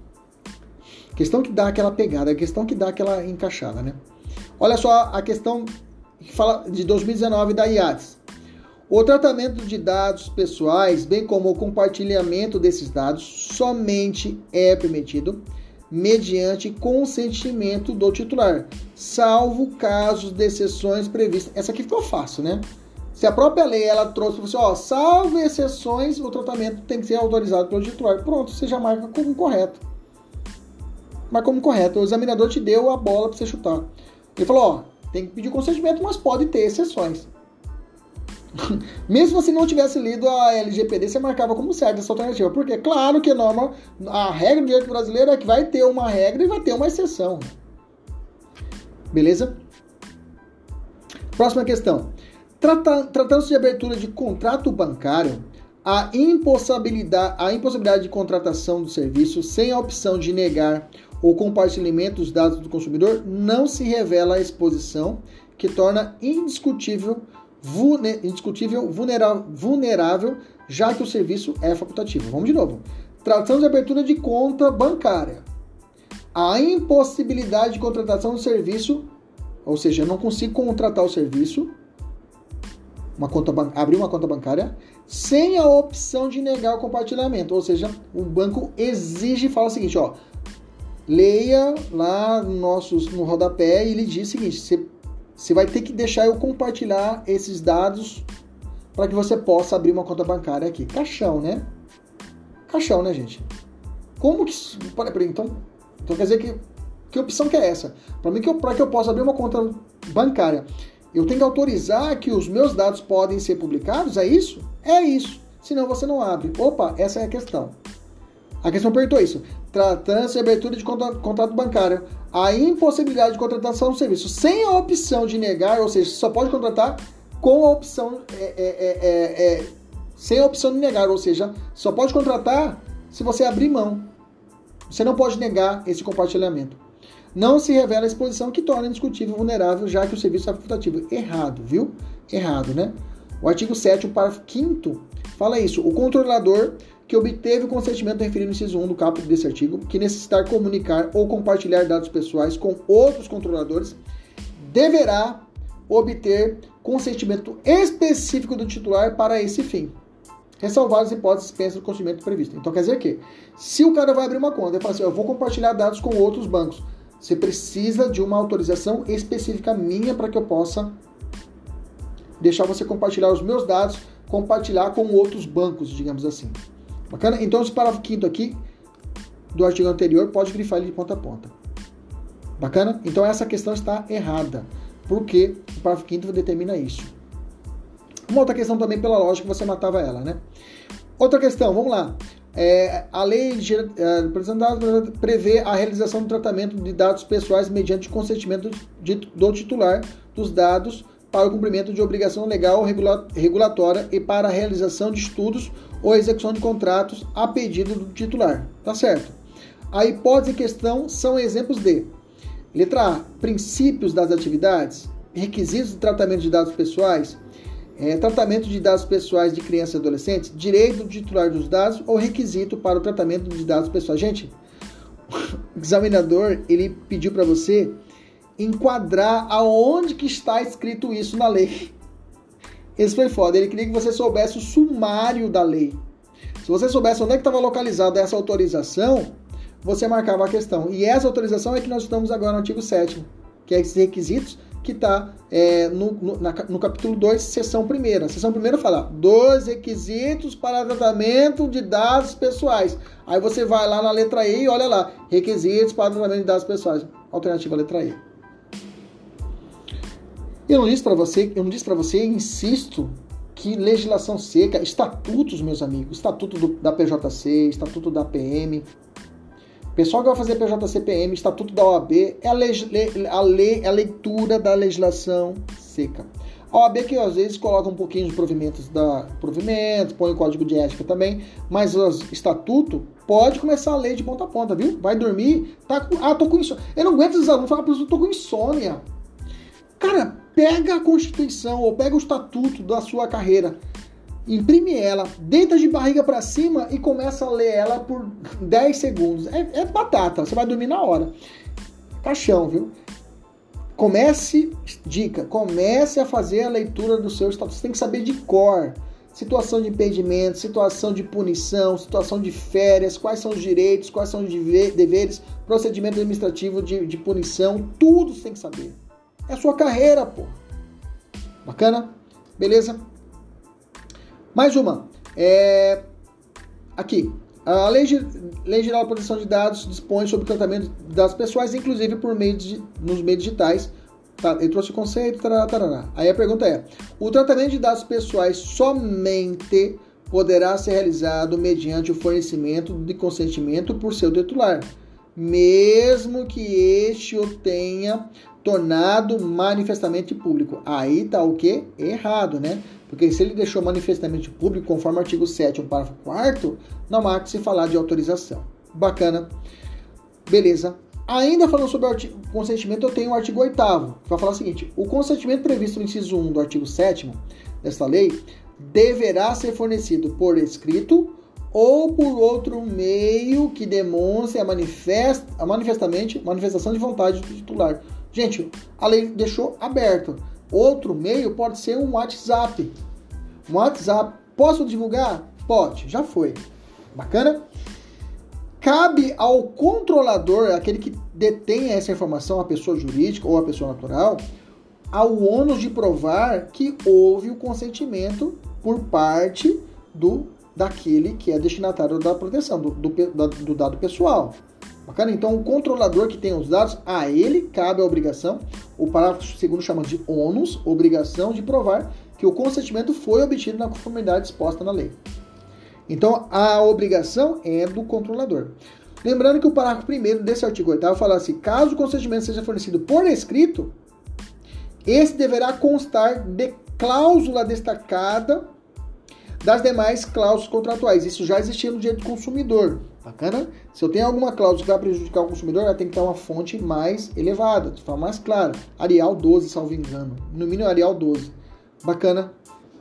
Questão que dá aquela pegada, questão que dá aquela encaixada, né? Olha só a questão que fala de 2019 da IADES. O tratamento de dados pessoais, bem como o compartilhamento desses dados, somente é permitido mediante consentimento do titular, salvo casos de exceções previstas. Essa aqui ficou fácil, né? Se a própria lei ela trouxe você, ó, salvo exceções, o tratamento tem que ser autorizado pelo titular. Pronto, você já marca como correto. Marca como correto. O examinador te deu a bola para você chutar. Ele falou, ó, tem que pedir consentimento, mas pode ter exceções. Mesmo se não tivesse lido a LGPD, você marcava como certa essa alternativa. Porque, claro que norma, a regra do direito brasileiro é que vai ter uma regra e vai ter uma exceção. Beleza? Próxima questão. Tratando-se de abertura de contrato bancário, a impossibilidade, a impossibilidade de contratação do serviço sem a opção de negar o compartilhamento dos dados do consumidor não se revela a exposição que torna indiscutível indiscutível, vulnerável, já que o serviço é facultativo. Vamos de novo. Tratando de abertura de conta bancária. A impossibilidade de contratação do serviço, ou seja, eu não consigo contratar o serviço, uma conta abrir uma conta bancária, sem a opção de negar o compartilhamento. Ou seja, o banco exige fala o seguinte, ó, leia lá no, nossos, no rodapé e ele diz o seguinte, você você vai ter que deixar eu compartilhar esses dados para que você possa abrir uma conta bancária aqui. Caixão, né? Caixão, né, gente? Como que. Peraí, então, então quer dizer que. Que opção que é essa? Para mim, para que eu possa abrir uma conta bancária, eu tenho que autorizar que os meus dados podem ser publicados? É isso? É isso. Senão você não abre. Opa, essa é a questão. A questão perguntou isso. Tratando-se abertura de contrato bancário, a impossibilidade de contratação do serviço sem a opção de negar, ou seja, só pode contratar com a opção é, é, é, é, é sem a opção de negar, ou seja, só pode contratar se você abrir mão. Você não pode negar esse compartilhamento. Não se revela a exposição que torna indiscutível vulnerável, já que o serviço é facultativo. Errado, viu? Errado, né? O artigo 7, o parágrafo 5 fala isso. O controlador que obteve o consentimento referido no inciso 1 do caput desse artigo, que necessitar comunicar ou compartilhar dados pessoais com outros controladores, deverá obter consentimento específico do titular para esse fim. Ressalvadas as hipóteses dispensas do consentimento previsto. Então quer dizer que, se o cara vai abrir uma conta e fala assim, eu vou compartilhar dados com outros bancos, você precisa de uma autorização específica minha para que eu possa deixar você compartilhar os meus dados, compartilhar com outros bancos, digamos assim. Bacana? Então, esse parágrafo quinto aqui do artigo anterior pode grifar ele de ponta a ponta. Bacana? Então, essa questão está errada. Porque o parágrafo quinto determina isso. Uma outra questão também, pela lógica, você matava ela, né? Outra questão, vamos lá. É, a lei de é, prevê a realização do tratamento de dados pessoais mediante consentimento de, do titular dos dados para o cumprimento de obrigação legal regulatória e para a realização de estudos ou execução de contratos a pedido do titular. Tá certo? A hipótese em questão são exemplos de letra A, princípios das atividades, requisitos de tratamento de dados pessoais, é, tratamento de dados pessoais de crianças e adolescentes, direito do titular dos dados ou requisito para o tratamento de dados pessoais. Gente, o examinador ele pediu para você enquadrar aonde que está escrito isso na lei. Esse foi foda. Ele queria que você soubesse o sumário da lei. Se você soubesse onde é que estava localizada essa autorização, você marcava a questão. E essa autorização é que nós estamos agora no artigo 7 que é esses requisitos que está é, no, no, no, capítulo 2, seção 1. Seção 1 fala dois requisitos para tratamento de dados pessoais. Aí você vai lá na letra E e olha lá, requisitos para tratamento de dados pessoais. Alternativa letra E. Eu não disse para você, eu não disse para você, insisto que legislação seca, estatutos, meus amigos, estatuto do, da PJC, estatuto da PM. Pessoal que vai fazer PJCPM, estatuto da OAB, é a, le, a, lei, a leitura da legislação seca. A OAB que às vezes coloca um pouquinho de provimentos da provimentos, põe o código de ética também, mas o estatuto pode começar a lei de ponta a ponta, viu? Vai dormir, tá com, ah, tô com insônia. Eu não aguento esses alunos falar, eu tô com insônia. Cara, pega a Constituição ou pega o estatuto da sua carreira, imprime ela, deita de barriga para cima e começa a ler ela por 10 segundos. É, é batata, você vai dormir na hora. Caixão, viu? Comece, dica, comece a fazer a leitura do seu estatuto. Você tem que saber de cor. Situação de impedimento, situação de punição, situação de férias, quais são os direitos, quais são os deveres, procedimento administrativo de, de punição, tudo você tem que saber. É a sua carreira, pô. Bacana? Beleza? Mais uma. É... Aqui. A Lei, Lei Geral de Proteção de Dados dispõe sobre o tratamento de dados pessoais, inclusive por meio de, nos meios digitais. Tá, ele trouxe o conceito, tarará, tarará. Aí a pergunta é: o tratamento de dados pessoais somente poderá ser realizado mediante o fornecimento de consentimento por seu titular, mesmo que este o tenha tornado manifestamente público. Aí tá o que? Errado, né? Porque se ele deixou manifestamente público, conforme o artigo 7, um parágrafo 4 não há que se falar de autorização. Bacana. Beleza. Ainda falando sobre o consentimento, eu tenho o artigo 8 que vai falar o seguinte: o consentimento previsto no inciso 1 do artigo 7 desta lei deverá ser fornecido por escrito ou por outro meio que demonstre a, manifest, a manifestamente manifestação de vontade do titular. Gente, a lei deixou aberto. Outro meio pode ser um WhatsApp. Um WhatsApp. Posso divulgar? Pode, já foi. Bacana? Cabe ao controlador, aquele que detém essa informação, a pessoa jurídica ou a pessoa natural, ao ônus de provar que houve o consentimento por parte do daquele que é destinatário da proteção, do, do, do dado pessoal. Bacana? Então, o controlador que tem os dados, a ele cabe a obrigação, o parágrafo segundo chama de ônus, obrigação de provar que o consentimento foi obtido na conformidade exposta na lei. Então, a obrigação é do controlador. Lembrando que o parágrafo 1 desse artigo 8 fala assim: caso o consentimento seja fornecido por escrito, esse deverá constar de cláusula destacada das demais cláusulas contratuais. Isso já existia no direito do consumidor. Bacana? Se eu tenho alguma cláusula que vai prejudicar o consumidor, ela tem que ter uma fonte mais elevada, de forma mais clara. Arial 12, salvo engano. No mínimo Arial 12. Bacana?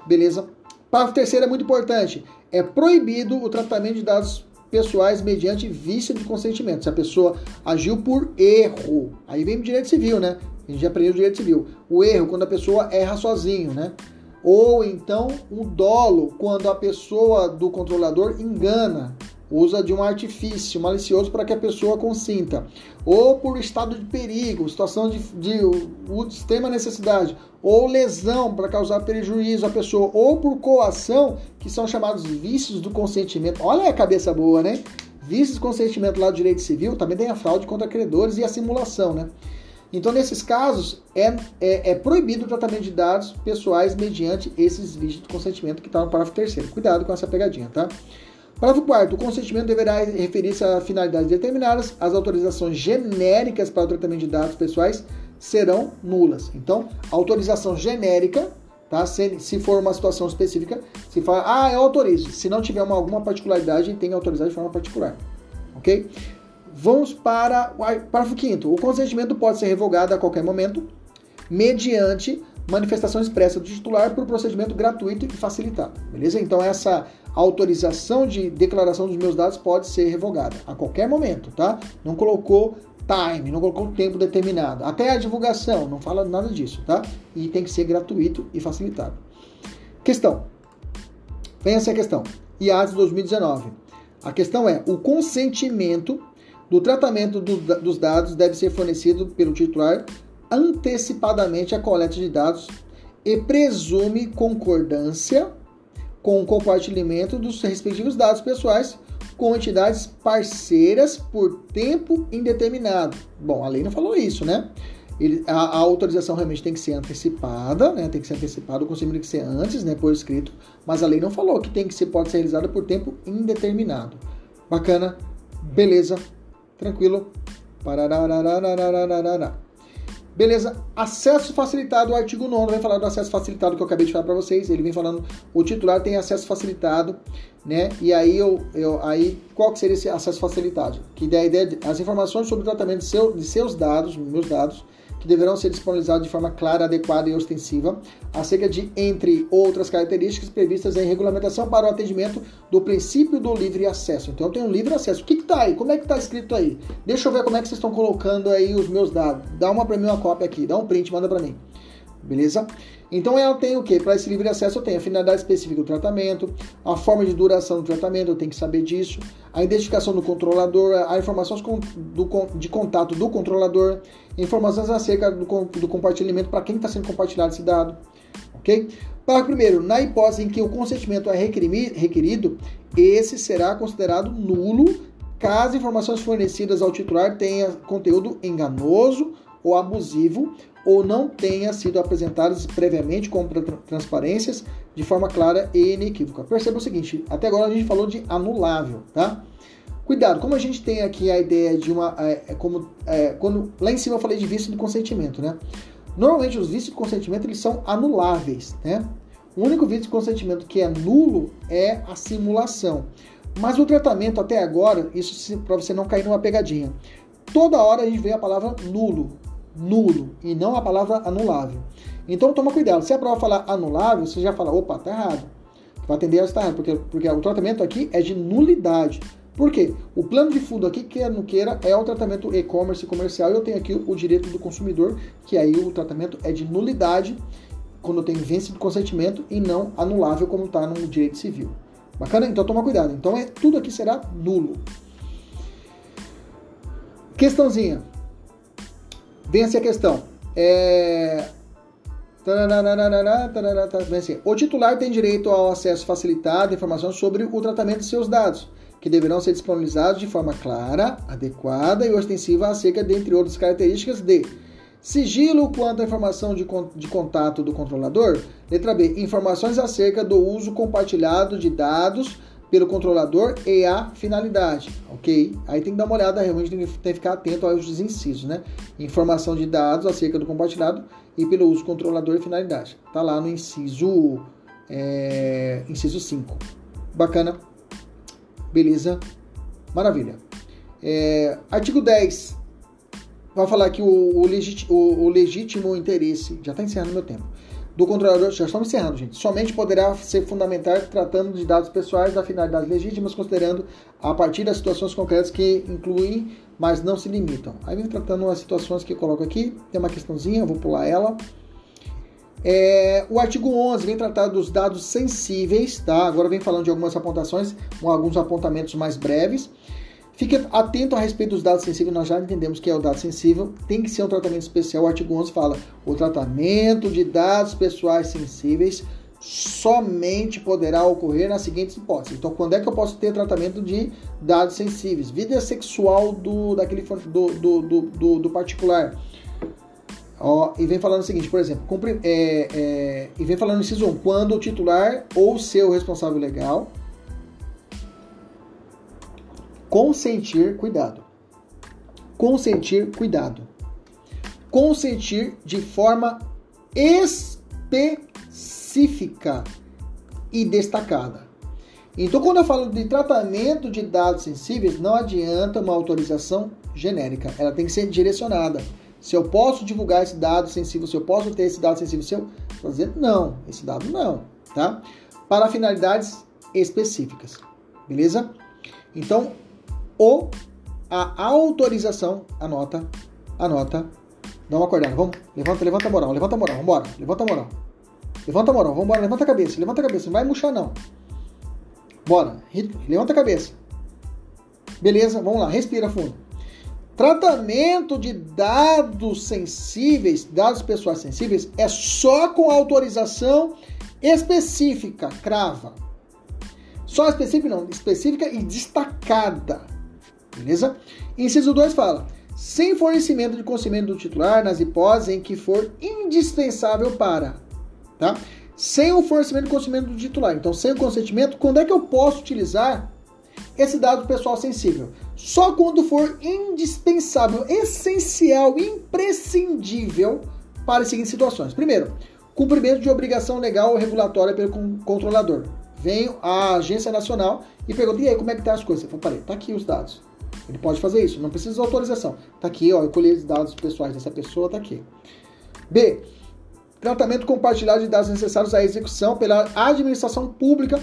Beleza? Parágrafo terceiro é muito importante. É proibido o tratamento de dados pessoais mediante vício de consentimento. Se a pessoa agiu por erro, aí vem o direito civil, né? A gente já aprendeu o direito civil. O erro, quando a pessoa erra sozinho, né? Ou então o dolo, quando a pessoa do controlador engana, usa de um artifício malicioso para que a pessoa consinta. Ou por estado de perigo, situação de, de, de extrema necessidade. Ou lesão para causar prejuízo à pessoa. Ou por coação, que são chamados vícios do consentimento. Olha a cabeça boa, né? Vícios do consentimento lá do direito civil, também tem a fraude contra credores e a simulação, né? Então, nesses casos, é, é, é, proibido o tratamento de dados pessoais mediante esses vícios de consentimento que está no parágrafo terceiro. Cuidado com essa pegadinha, tá? Parágrafo quarto. O consentimento deverá referir-se a finalidades determinadas. As autorizações genéricas para o tratamento de dados pessoais serão nulas. Então, autorização genérica, tá? Se, se for uma situação específica, se fala, ah, eu autorizo. Se não tiver uma, alguma particularidade, tem que autorizar de forma particular. Ok? Vamos para o parágrafo 5 O consentimento pode ser revogado a qualquer momento, mediante manifestação expressa do titular por procedimento gratuito e facilitado. Beleza? Então, essa autorização de declaração dos meus dados pode ser revogada a qualquer momento, tá? Não colocou time, não colocou tempo determinado. Até a divulgação, não fala nada disso, tá? E tem que ser gratuito e facilitado. Questão. Vem essa questão. IAS 2019. A questão é: o consentimento do tratamento do, dos dados deve ser fornecido pelo titular antecipadamente à coleta de dados e presume concordância com o compartilhamento dos respectivos dados pessoais com entidades parceiras por tempo indeterminado. Bom, a lei não falou isso, né? ele, a, a, autorização realmente tem que ser antecipada, né? Tem que ser antecipada, o conselho tem que ser antes, né? Por escrito, mas a lei não falou que tem que ser, pode ser realizada por tempo indeterminado. Bacana, beleza, Tranquilo? Beleza, acesso facilitado, o artigo 9 vai falar do acesso facilitado que eu acabei de falar para vocês. Ele vem falando, o titular tem acesso facilitado, né? E aí, eu, eu, aí qual que seria esse acesso facilitado? Que a ideia, as informações sobre o tratamento de, seu, de seus dados, meus dados, que deverão ser disponibilizados de forma clara, adequada e ostensiva, acerca de, entre outras características previstas em regulamentação para o atendimento do princípio do livre acesso. Então, eu tenho um livre acesso. O que está aí? Como é que está escrito aí? Deixa eu ver como é que vocês estão colocando aí os meus dados. Dá uma para mim, uma cópia aqui. Dá um print, manda para mim. Beleza? Então ela tem o que? Para esse livre acesso eu tenho a finalidade específica do tratamento, a forma de duração do tratamento, eu tenho que saber disso, a identificação do controlador, a informações de contato do controlador, informações acerca do, do compartilhamento para quem está sendo compartilhado esse dado. Ok? Parágrafo primeiro, na hipótese em que o consentimento é requerido, esse será considerado nulo caso informações fornecidas ao titular tenham conteúdo enganoso ou abusivo ou não tenha sido apresentadas previamente com transparências de forma clara e inequívoca. Perceba o seguinte, até agora a gente falou de anulável, tá? Cuidado, como a gente tem aqui a ideia de uma. É, é como, é, quando, lá em cima eu falei de vício de consentimento, né? Normalmente os vícios de consentimento eles são anuláveis, né? O único vício de consentimento que é nulo é a simulação. Mas o tratamento até agora, isso para você não cair numa pegadinha. Toda hora a gente vê a palavra nulo nulo e não a palavra anulável. Então toma cuidado. Se a prova falar anulável, você já fala, opa, tá errado. Vai atender a estar errado, porque, porque o tratamento aqui é de nulidade. Por quê? O plano de fundo aqui, quer não queira, é o tratamento e-commerce comercial. Eu tenho aqui o direito do consumidor, que aí o tratamento é de nulidade, quando tem vence de consentimento, e não anulável, como está no direito civil. Bacana? Então toma cuidado. Então é, tudo aqui será nulo. Questãozinha. Vence a questão. É... O titular tem direito ao acesso facilitado a informações sobre o tratamento de seus dados, que deverão ser disponibilizados de forma clara, adequada e ostensiva acerca, dentre outras características, de sigilo quanto à informação de, de contato do controlador. Letra B. Informações acerca do uso compartilhado de dados pelo controlador e a finalidade, ok? Aí tem que dar uma olhada, realmente tem que, ficar atento aos incisos, né? Informação de dados acerca do compartilhado e pelo uso controlador e finalidade. Tá lá no inciso, é, inciso 5. Bacana? Beleza? Maravilha. É, artigo 10. Vai falar que o, o, legítimo, o, o legítimo interesse. Já está encerrando meu tempo do controlador, já estamos encerrando, gente, somente poderá ser fundamental tratando de dados pessoais da finalidades legítimas, considerando a partir das situações concretas que incluem, mas não se limitam. Aí vem tratando as situações que eu coloco aqui, tem uma questãozinha, vou pular ela. É, o artigo 11 vem tratar dos dados sensíveis, tá? Agora vem falando de algumas apontações, alguns apontamentos mais breves. Fique atento a respeito dos dados sensíveis, nós já entendemos que é o dado sensível, tem que ser um tratamento especial. O artigo 11 fala: o tratamento de dados pessoais sensíveis somente poderá ocorrer nas seguintes hipóteses. Então, quando é que eu posso ter tratamento de dados sensíveis? Vida sexual do, daquele, do, do, do, do particular. Ó, e vem falando o seguinte, por exemplo, cumpri, é, é, e vem falando no inciso 1, quando o titular ou seu responsável legal Consentir, cuidado. Consentir, cuidado. Consentir de forma específica e destacada. Então, quando eu falo de tratamento de dados sensíveis, não adianta uma autorização genérica, ela tem que ser direcionada. Se eu posso divulgar esse dado sensível, se eu posso ter esse dado sensível, se eu fazer, não, esse dado não, tá? Para finalidades específicas, beleza? Então, ou a autorização, anota, anota, dá uma acordada, vamos, levanta, levanta a moral, levanta a moral, vambora, levanta a moral, levanta a moral, vambora, levanta a cabeça, levanta a cabeça, não vai murchar não, bora, levanta a cabeça, beleza, vamos lá, respira fundo, tratamento de dados sensíveis, dados pessoais sensíveis, é só com autorização específica, crava, só específica não, específica e destacada, Beleza? Inciso 2 fala: sem fornecimento de conhecimento do titular nas hipóteses em que for indispensável para, tá? Sem o fornecimento de conhecimento do titular. Então, sem o consentimento, quando é que eu posso utilizar esse dado pessoal sensível? Só quando for indispensável, essencial, imprescindível para as seguintes situações. Primeiro, cumprimento de obrigação legal ou regulatória pelo controlador. Vem a agência nacional e pergunta, e aí, como é que tá as coisas? Eu falo, parei, tá aqui os dados. Ele pode fazer isso, não precisa de autorização. Tá aqui, ó, eu colhi os dados pessoais dessa pessoa, tá aqui. B. Tratamento compartilhado de dados necessários à execução pela administração pública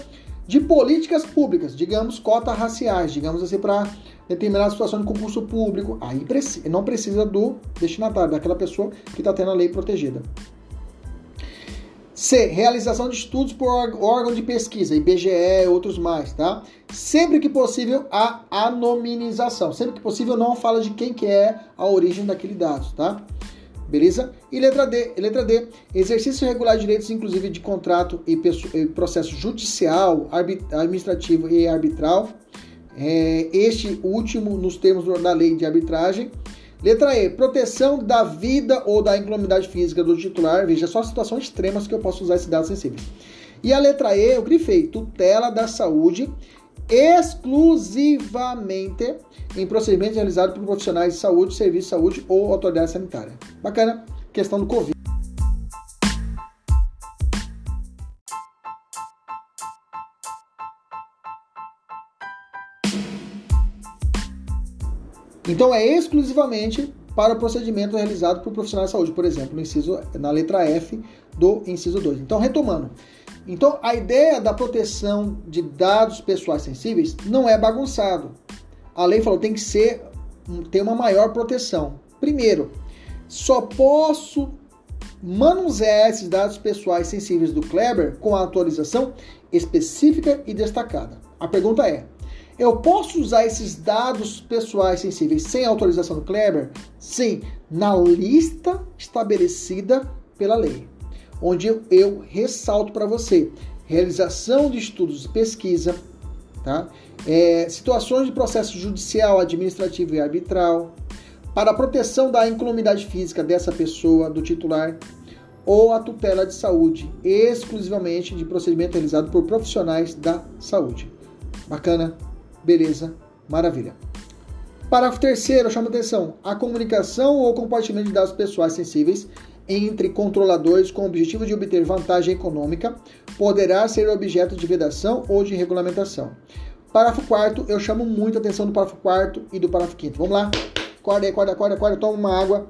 de políticas públicas, digamos, cotas raciais, digamos assim, para determinada situação de concurso público. Aí não precisa do destinatário, daquela pessoa que está tendo a lei protegida. C. Realização de estudos por órgão de pesquisa, IBGE, outros mais, tá? Sempre que possível, a anonimização. Sempre que possível, não fala de quem que é a origem daquele dado, tá? Beleza? E letra D, letra D, exercício regular de direitos, inclusive de contrato e processo judicial, administrativo e arbitral. É, este último nos termos da lei de arbitragem Letra E, proteção da vida ou da incolumidade física do titular. Veja só situações extremas que eu posso usar esses dados sensíveis. E a letra E, eu grifei, tutela da saúde exclusivamente em procedimentos realizados por profissionais de saúde, serviço de saúde ou autoridade sanitária. Bacana? Questão do Covid. Então é exclusivamente para o procedimento realizado por profissionais de saúde, por exemplo, no inciso, na letra F do inciso 2. Então, retomando. Então, a ideia da proteção de dados pessoais sensíveis não é bagunçado. A lei falou tem que ser ter uma maior proteção. Primeiro, só posso manusear esses dados pessoais sensíveis do Kleber com a autorização específica e destacada. A pergunta é: eu posso usar esses dados pessoais sensíveis sem autorização do Kleber? Sim, na lista estabelecida pela lei, onde eu, eu ressalto para você realização de estudos de pesquisa, tá? É, situações de processo judicial, administrativo e arbitral, para proteção da incolumidade física dessa pessoa, do titular, ou a tutela de saúde, exclusivamente de procedimento realizado por profissionais da saúde. Bacana? Beleza, maravilha. Parágrafo terceiro, chama atenção. A comunicação ou compartilhamento de dados pessoais sensíveis entre controladores com o objetivo de obter vantagem econômica poderá ser objeto de vedação ou de regulamentação. Parágrafo quarto, eu chamo muito a atenção do parágrafo quarto e do parágrafo quinto. Vamos lá? Acorda aí, acorda, acorda, acorda, toma uma água.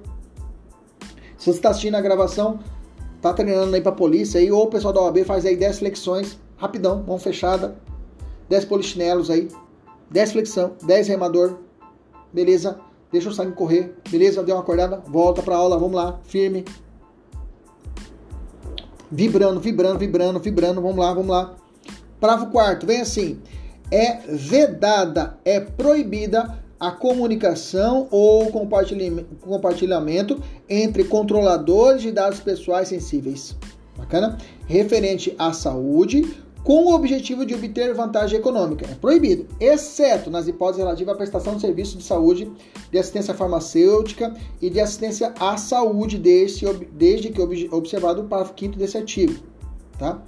Se você está assistindo a gravação, tá treinando aí para polícia aí, ou o pessoal da OAB faz aí 10 flexões, rapidão, mão fechada, 10 polichinelos aí, 10 flexão, 10 remador, beleza? Deixa o sangue correr, beleza? Deu uma acordada, volta para aula, vamos lá, firme. Vibrando, vibrando, vibrando, vibrando, vamos lá, vamos lá. Parágrafo quarto, vem assim. É vedada, é proibida a comunicação ou compartilhamento entre controladores de dados pessoais sensíveis. Bacana? Referente à saúde, com o objetivo de obter vantagem econômica. É proibido, exceto nas hipóteses relativas à prestação de serviços de saúde, de assistência farmacêutica e de assistência à saúde, desde, desde que observado o parágrafo 5 desse artigo. Tá?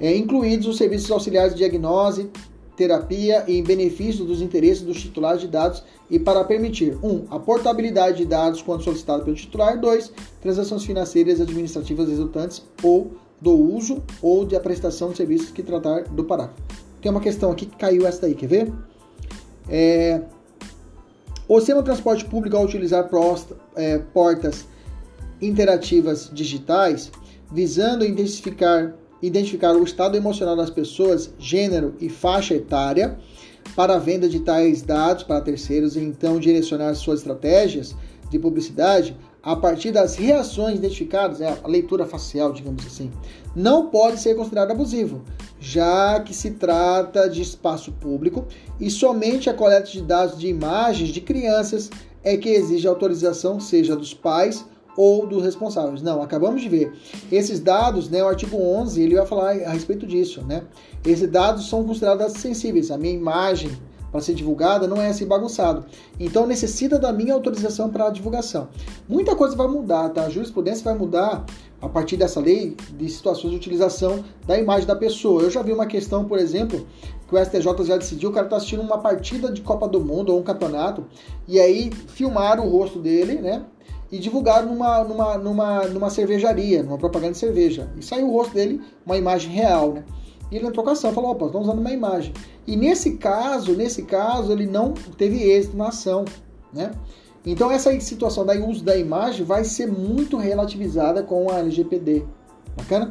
É, incluídos os serviços auxiliares de diagnose, terapia e em benefício dos interesses dos titulares de dados e para permitir 1. Um, a portabilidade de dados quando solicitado pelo titular, 2. Transações financeiras administrativas resultantes ou do uso ou de prestação de serviços que tratar do parágrafo. Tem uma questão aqui que caiu essa daí, quer ver? É, o sistema de transporte público ao utilizar é, portas interativas digitais, visando identificar, identificar o estado emocional das pessoas, gênero e faixa etária, para a venda de tais dados para terceiros e então direcionar suas estratégias de publicidade, a partir das reações identificadas, é a leitura facial, digamos assim, não pode ser considerado abusivo, já que se trata de espaço público e somente a coleta de dados de imagens de crianças é que exige autorização, seja dos pais ou dos responsáveis. Não, acabamos de ver. Esses dados, né, o artigo 11, ele vai falar a respeito disso, né? Esses dados são considerados sensíveis. A minha imagem para ser divulgada não é assim bagunçado. Então necessita da minha autorização para a divulgação. Muita coisa vai mudar, tá? A jurisprudência vai mudar a partir dessa lei de situações de utilização da imagem da pessoa. Eu já vi uma questão, por exemplo, que o STJ já decidiu, o cara está assistindo uma partida de Copa do Mundo ou um campeonato, e aí filmaram o rosto dele, né? E divulgaram numa, numa, numa, numa cervejaria, numa propaganda de cerveja. E saiu o rosto dele, uma imagem real, né? E ele entrou com ação, falou, opa, estão usando uma imagem. E nesse caso, nesse caso, ele não teve êxito na ação, né? Então essa situação da uso da imagem vai ser muito relativizada com a LGPD. Bacana?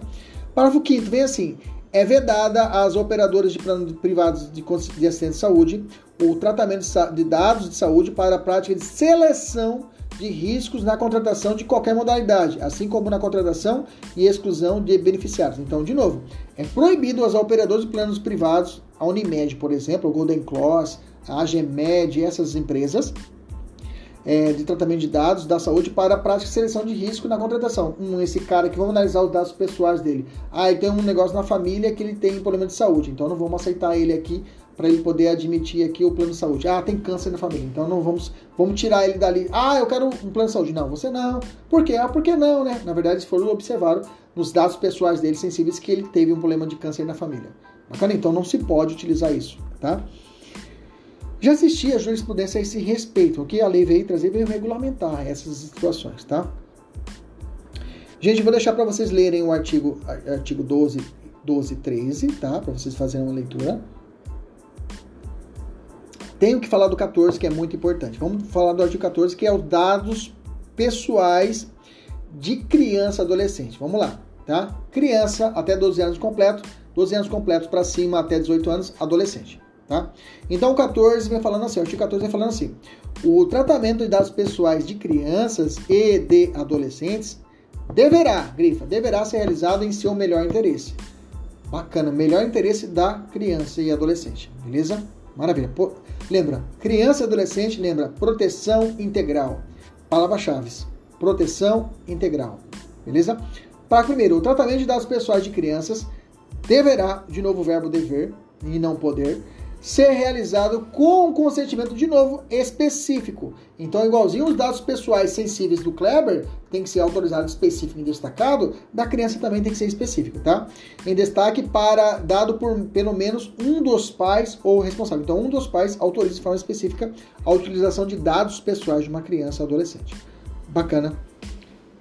Parágrafo 5 vem assim: é vedada às operadoras de planos privados de, de assistência de saúde o tratamento de dados de saúde para a prática de seleção de riscos na contratação de qualquer modalidade, assim como na contratação e exclusão de beneficiários. Então, de novo, é proibido aos operadores de planos privados, a Unimed, por exemplo, o Golden Cross, a AGMed, essas empresas, é, de tratamento de dados da saúde para a prática de seleção de risco na contratação. Um, esse cara que vamos analisar os dados pessoais dele. Ah, ele tem um negócio na família que ele tem problema de saúde, então não vamos aceitar ele aqui para ele poder admitir aqui o plano de saúde. Ah, tem câncer na família, então não vamos, vamos tirar ele dali. Ah, eu quero um plano de saúde. Não, você não. Por quê? Ah, por que não, né? Na verdade, se foram observaram nos dados pessoais dele sensíveis que ele teve um problema de câncer na família. Bacana? Então não se pode utilizar isso, tá? Já existia a jurisprudência a esse respeito. O que a lei veio trazer veio regulamentar essas situações, tá? Gente, vou deixar para vocês lerem o artigo, artigo 12, 12 13, tá? Para vocês fazerem uma leitura. Tenho que falar do 14, que é muito importante. Vamos falar do artigo 14, que é os dados pessoais de criança adolescente. Vamos lá, tá? Criança até 12 anos completo, 12 anos completos para cima até 18 anos, adolescente. Tá? Então o 14 vem falando assim, o artigo 14 vem falando assim: o tratamento de dados pessoais de crianças e de adolescentes deverá, grifa, deverá ser realizado em seu melhor interesse. Bacana, melhor interesse da criança e adolescente, beleza? Maravilha. Pô, lembra, criança e adolescente, lembra, proteção integral. Palavra-chave: proteção integral, beleza? Para primeiro, o tratamento de dados pessoais de crianças deverá, de novo o verbo dever e não poder, ser realizado com um consentimento, de novo, específico. Então, igualzinho os dados pessoais sensíveis do Kleber, tem que ser autorizado específico e destacado, da criança também tem que ser específico, tá? Em destaque para, dado por pelo menos um dos pais ou responsável. Então, um dos pais autoriza de forma específica a utilização de dados pessoais de uma criança ou adolescente. Bacana.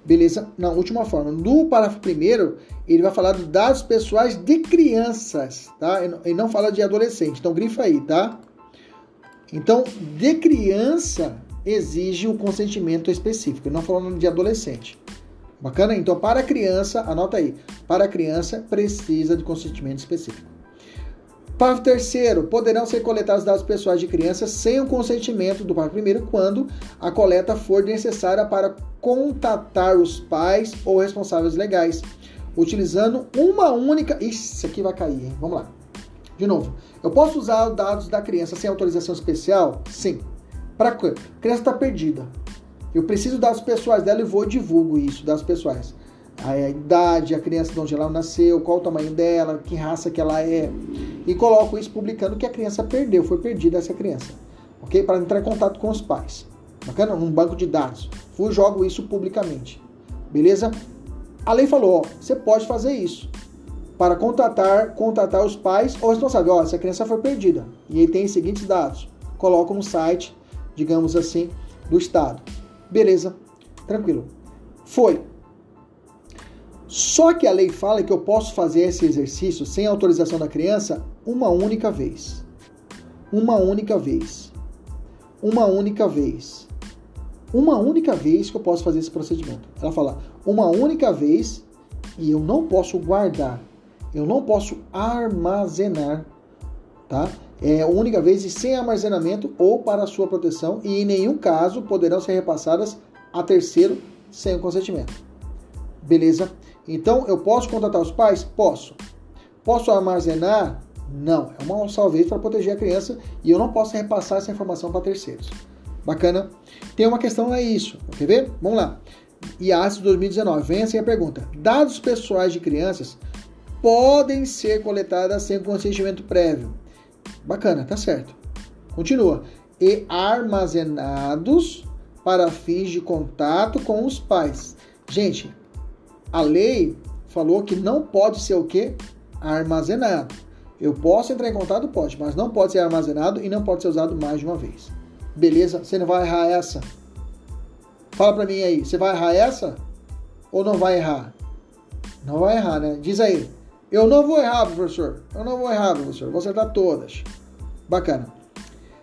Beleza? Na última forma. No parágrafo primeiro, ele vai falar dos dados pessoais de crianças, tá? Ele não fala de adolescente. Então, grifa aí, tá? Então, de criança exige o consentimento específico, não falando de adolescente. Bacana? Então, para criança, anota aí. Para criança, precisa de consentimento específico. Parágrafo terceiro, poderão ser coletados dados pessoais de crianças sem o consentimento do parágrafo primeiro quando a coleta for necessária para contatar os pais ou responsáveis legais, utilizando uma única... Isso aqui vai cair, hein? Vamos lá. De novo, eu posso usar os dados da criança sem autorização especial? Sim. Para quê? A criança está perdida. Eu preciso dados pessoais dela e vou divulgo isso, dados pessoais a idade, a criança de onde ela nasceu, qual o tamanho dela, que raça que ela é, e coloco isso publicando que a criança perdeu, foi perdida essa criança, ok? Para entrar em contato com os pais, bacana? Num banco de dados, fui jogo isso publicamente, beleza? A lei falou, ó, você pode fazer isso para contatar, contatar os pais ou responsável. Ó, essa criança foi perdida e aí tem os seguintes dados. Coloca no site, digamos assim, do estado. Beleza, tranquilo. Foi, só que a lei fala que eu posso fazer esse exercício sem autorização da criança uma única vez. Uma única vez. Uma única vez. Uma única vez que eu posso fazer esse procedimento. Ela fala uma única vez e eu não posso guardar. Eu não posso armazenar, tá? É a única vez e sem armazenamento ou para sua proteção e em nenhum caso poderão ser repassadas a terceiro sem o consentimento. Beleza? Então, eu posso contratar os pais? Posso. Posso armazenar? Não. É uma vez para proteger a criança e eu não posso repassar essa informação para terceiros. Bacana? Tem uma questão é isso. Quer ver? Vamos lá. IAS 2019. Vem assim a pergunta. Dados pessoais de crianças podem ser coletados sem consentimento prévio. Bacana, tá certo. Continua. E armazenados para fins de contato com os pais. Gente, a lei falou que não pode ser o quê? Armazenado. Eu posso entrar em contato? Pode, mas não pode ser armazenado e não pode ser usado mais de uma vez. Beleza? Você não vai errar essa? Fala pra mim aí, você vai errar essa? Ou não vai errar? Não vai errar, né? Diz aí. Eu não vou errar, professor. Eu não vou errar, professor. Vou acertar todas. Bacana.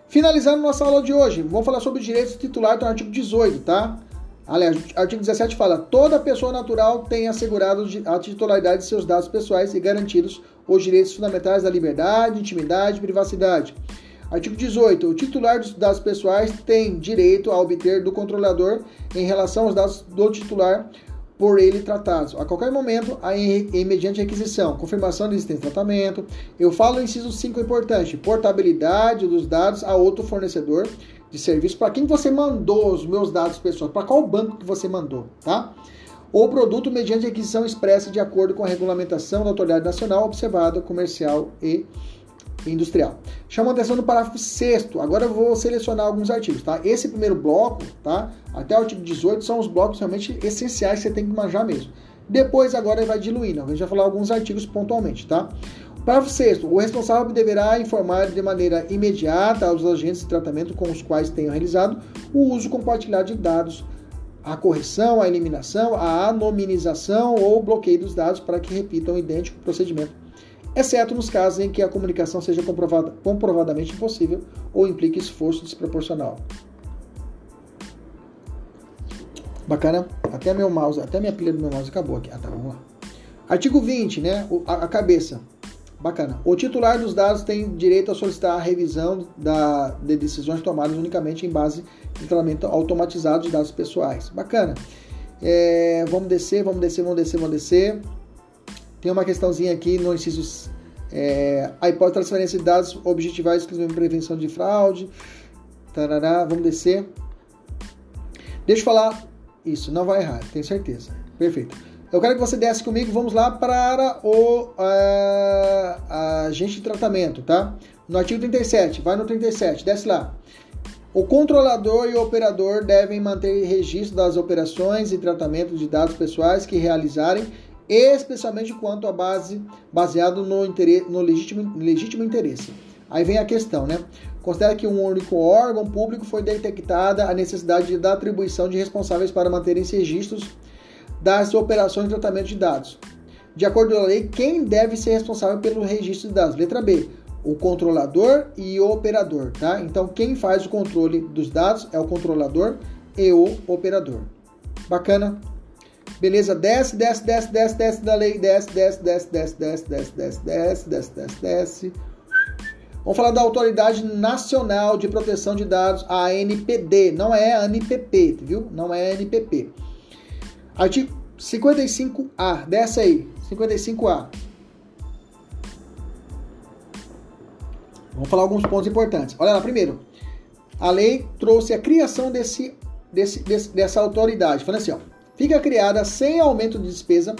Finalizando nossa aula de hoje, vamos falar sobre direitos titulares no artigo 18, tá? Aliás, o artigo 17 fala: toda pessoa natural tem assegurado a titularidade de seus dados pessoais e garantidos os direitos fundamentais da liberdade, intimidade e privacidade. Artigo 18. O titular dos dados pessoais tem direito a obter do controlador, em relação aos dados do titular, por ele tratados. A qualquer momento, em mediante requisição, confirmação de existência de tratamento. Eu falo inciso 5 importante: portabilidade dos dados a outro fornecedor de serviço. Para quem você mandou os meus dados pessoais? Para qual banco que você mandou, tá? Ou produto mediante requisição expressa de acordo com a regulamentação da autoridade nacional observada, comercial e industrial. Chama atenção no parágrafo 6 Agora eu vou selecionar alguns artigos, tá? Esse primeiro bloco, tá? Até o artigo 18 são os blocos realmente essenciais que você tem que manjar mesmo. Depois agora vai diluindo. A gente vai falar alguns artigos pontualmente, tá? Parágrafo 6 O responsável deverá informar de maneira imediata aos agentes de tratamento com os quais tenham realizado o uso compartilhado de dados, a correção, a eliminação, a anonimização ou bloqueio dos dados para que repitam o idêntico procedimento exceto nos casos em que a comunicação seja comprovada, comprovadamente impossível ou implique esforço desproporcional. Bacana? Até meu mouse, até minha pilha do meu mouse acabou aqui. Ah, tá, vamos lá. Artigo 20, né? A, a cabeça. Bacana. O titular dos dados tem direito a solicitar a revisão da, de decisões tomadas unicamente em base de tratamento automatizado de dados pessoais. Bacana. É, vamos descer, vamos descer, vamos descer, vamos descer. Tem uma questãozinha aqui no inciso. É, a hipótese de transferência de dados objetivais exclusivamente prevenção de fraude. Tarará, vamos descer. Deixa eu falar. Isso, não vai errar, tenho certeza. Perfeito. Eu quero que você desce comigo, vamos lá para o uh, agente de tratamento, tá? No artigo 37, vai no 37, desce lá. O controlador e o operador devem manter registro das operações e tratamento de dados pessoais que realizarem especialmente quanto à base baseado no, interesse, no legítimo, legítimo interesse. Aí vem a questão, né? Considera que um único órgão público foi detectada a necessidade da atribuição de responsáveis para manterem registros das operações de tratamento de dados. De acordo com a lei, quem deve ser responsável pelo registro de dados? Letra B, o controlador e o operador, tá? Então, quem faz o controle dos dados é o controlador e o operador. Bacana? Beleza? Desce, desce, desce, desce, desce da lei, desce, desce, desce, desce, desce, desce, desce, desce, desce, desce, desce. Vamos falar da Autoridade Nacional de Proteção de Dados, a ANPD, não é a ANPP, viu? Não é a ANPP. Artigo 55A, desce aí, 55A. Vamos falar alguns pontos importantes. Olha lá, primeiro, a lei trouxe a criação desse, desse, desse dessa autoridade. Falando assim, ó, fica criada sem aumento de despesa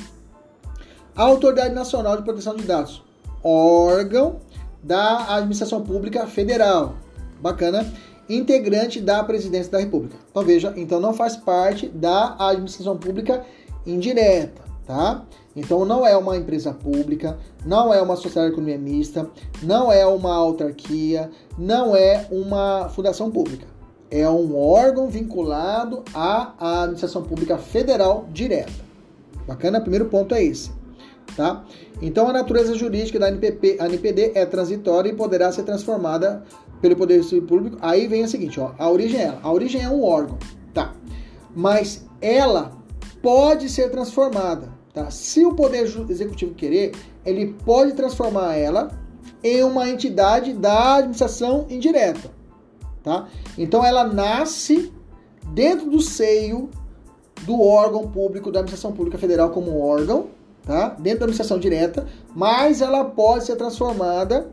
a Autoridade Nacional de Proteção de Dados, órgão da Administração Pública Federal. Bacana. Integrante da Presidência da República. Então veja, então não faz parte da administração pública indireta, tá? Então não é uma empresa pública, não é uma sociedade de economia mista, não é uma autarquia, não é uma fundação pública é um órgão vinculado à administração pública federal direta. Bacana? Primeiro ponto é esse. Tá? Então a natureza jurídica da NPP, NPD é transitória e poderá ser transformada pelo Poder Público. Aí vem o seguinte, ó, a origem é ela. A origem é um órgão, tá? Mas ela pode ser transformada, tá? Se o Poder Executivo querer, ele pode transformar ela em uma entidade da administração indireta tá? Então ela nasce dentro do seio do órgão público da administração pública federal como órgão, tá? Dentro da administração direta, mas ela pode ser transformada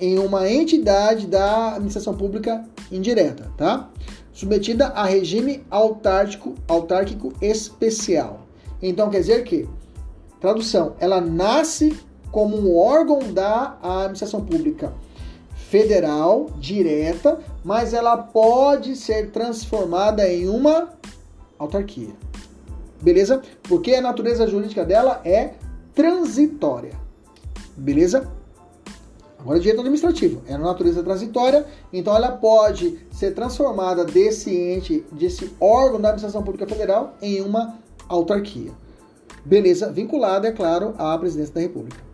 em uma entidade da administração pública indireta, tá? Submetida a regime autárquico, autárquico especial. Então quer dizer que, tradução, ela nasce como um órgão da administração pública federal direta, mas ela pode ser transformada em uma autarquia. Beleza? Porque a natureza jurídica dela é transitória. Beleza? Agora, direito administrativo é a natureza transitória, então ela pode ser transformada desse ente, desse órgão da administração pública federal em uma autarquia. Beleza? Vinculada, é claro, à presidência da República.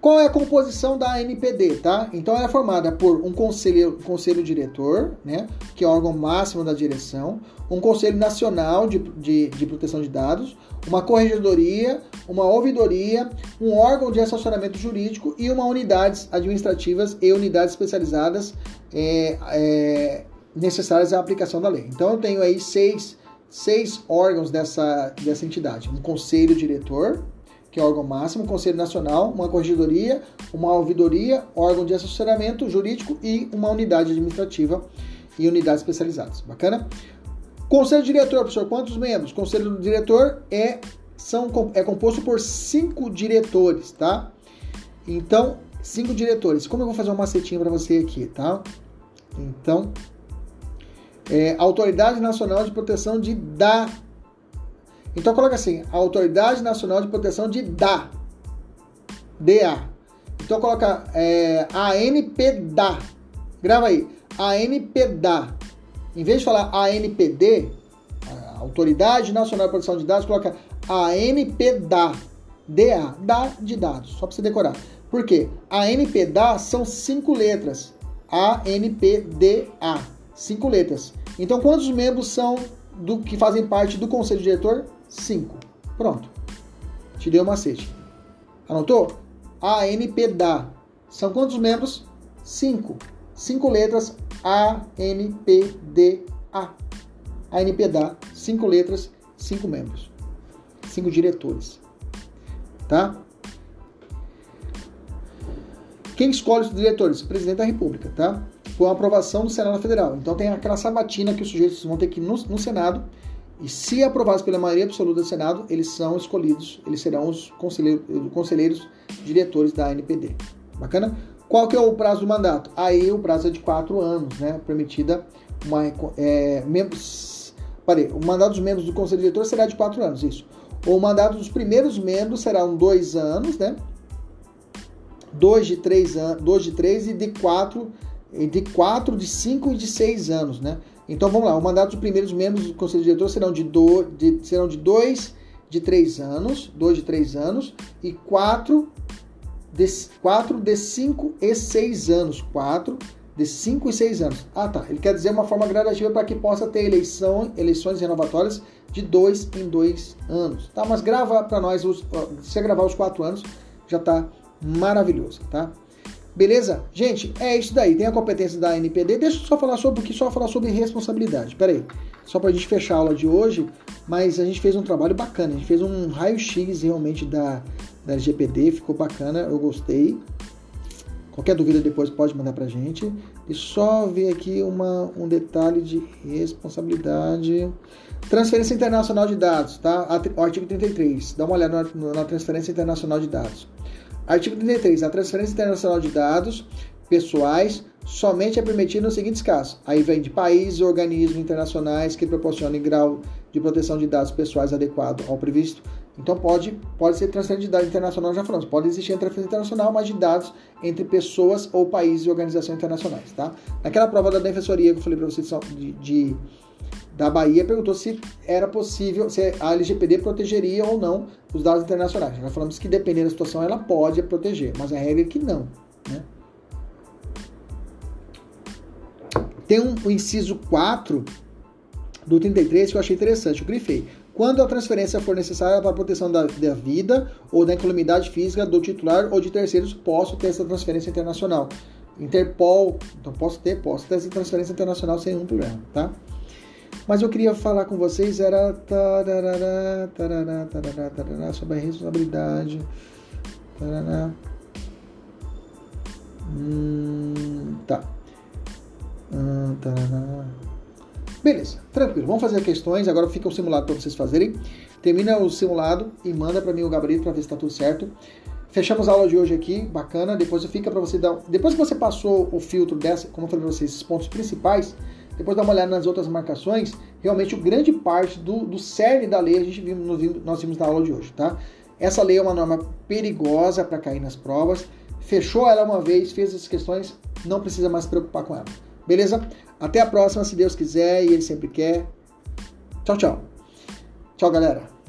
Qual é a composição da ANPD, tá? Então ela é formada por um conselho, conselho diretor, né, que é o órgão máximo da direção, um conselho nacional de, de, de proteção de dados, uma corregedoria, uma ouvidoria, um órgão de assessoramento jurídico e uma unidades administrativas e unidades especializadas é, é, necessárias à aplicação da lei. Então eu tenho aí seis, seis órgãos dessa, dessa entidade: um conselho diretor, que é órgão máximo, Conselho Nacional, uma corregedoria, uma ouvidoria, órgão de assessoramento jurídico e uma unidade administrativa e unidades especializadas. Bacana? Conselho diretor, professor, quantos membros? Conselho diretor é, são, é composto por cinco diretores, tá? Então, cinco diretores. Como eu vou fazer um macetinho para você aqui, tá? Então, é, Autoridade Nacional de Proteção de Dados então coloca assim, a Autoridade Nacional de Proteção de DA. DA. Então coloca é, ANPDA. Grava aí. ANPDA. Em vez de falar ANPD, Autoridade Nacional de Proteção de Dados, coloca ANPDA. DA. DA de dados. Só para você decorar. Por quê? ANPDA são cinco letras. ANPDA. Cinco letras. Então quantos membros são do que fazem parte do conselho diretor? 5. Pronto. Te dei o macete. Anotou? ANPDA. São quantos membros? 5. 5 letras ANPDA. ANPDA. 5 letras, 5 membros. 5 diretores. Tá? Quem escolhe os diretores? Presidente da República, tá? Com a aprovação do Senado Federal. Então tem aquela sabatina que os sujeitos vão ter que ir no, no Senado e se aprovados pela maioria absoluta do Senado, eles são escolhidos, eles serão os conselheiros, conselheiros diretores da ANPD. Bacana? Qual que é o prazo do mandato? Aí o prazo é de quatro anos, né? Permitida uma. É, membros, parei, o mandato dos membros do conselho diretor será de quatro anos, isso. O mandato dos primeiros membros serão dois anos, né? Dois de três dois de três e de quatro, de quatro, de cinco e de seis anos, né? Então vamos lá, o mandato dos primeiros membros do Conselho Diretor serão de, do, de, serão de dois de três anos, dois de três anos, e quatro de, quatro de cinco e seis anos. Quatro de cinco e seis anos. Ah, tá. Ele quer dizer uma forma gradativa para que possa ter eleição, eleições renovatórias de dois em dois anos. Tá? Mas grava para nós, os, se gravar os quatro anos, já tá maravilhoso, tá? Beleza? Gente, é isso daí. Tem a competência da NPD. Deixa eu só falar sobre o que só falar sobre responsabilidade. Pera aí. Só pra gente fechar a aula de hoje, mas a gente fez um trabalho bacana. A gente fez um raio-x realmente da, da LGPD, ficou bacana, eu gostei. Qualquer dúvida depois pode mandar pra gente. E só ver aqui uma, um detalhe de responsabilidade. Transferência internacional de dados, tá? Artigo 33. Dá uma olhada na, na transferência internacional de dados. Artigo 33. A transferência internacional de dados pessoais somente é permitida nos seguintes casos. Aí vem de países e organismos internacionais que proporcionem grau de proteção de dados pessoais adequado ao previsto. Então pode, pode ser transferência de dados internacional, já falamos. Pode existir transferência internacional, mas de dados entre pessoas ou países e organizações internacionais, tá? Naquela prova da defensoria que eu falei para vocês de, de da Bahia perguntou se era possível, se a LGPD protegeria ou não os dados internacionais. Já falamos que dependendo da situação ela pode proteger, mas a regra é que não. Né? Tem um, o inciso 4 do 33 que eu achei interessante, eu grifei. Quando a transferência for necessária para a proteção da, da vida ou da incolumidade física do titular ou de terceiros, posso ter essa transferência internacional. Interpol, então posso ter, posso ter essa transferência internacional sem nenhum problema, tá? Mas eu queria falar com vocês era tarará, tarará, tarará, tarará, sobre a responsabilidade. Hum, tá. Hum. Beleza, tranquilo. Vamos fazer questões. Agora fica o simulado para vocês fazerem. Termina o simulado e manda para mim o gabarito para ver se está tudo certo. Fechamos a aula de hoje aqui, bacana. Depois fica para você dar. Depois que você passou o filtro dessa, como eu falei para vocês, esses pontos principais, depois dá uma olhada nas outras marcações. Realmente, o grande parte do, do cerne da lei a gente viu, nós vimos na aula de hoje, tá? Essa lei é uma norma perigosa para cair nas provas. Fechou ela uma vez, fez as questões, não precisa mais se preocupar com ela. Beleza? Até a próxima, se Deus quiser e Ele sempre quer. Tchau, tchau. Tchau, galera.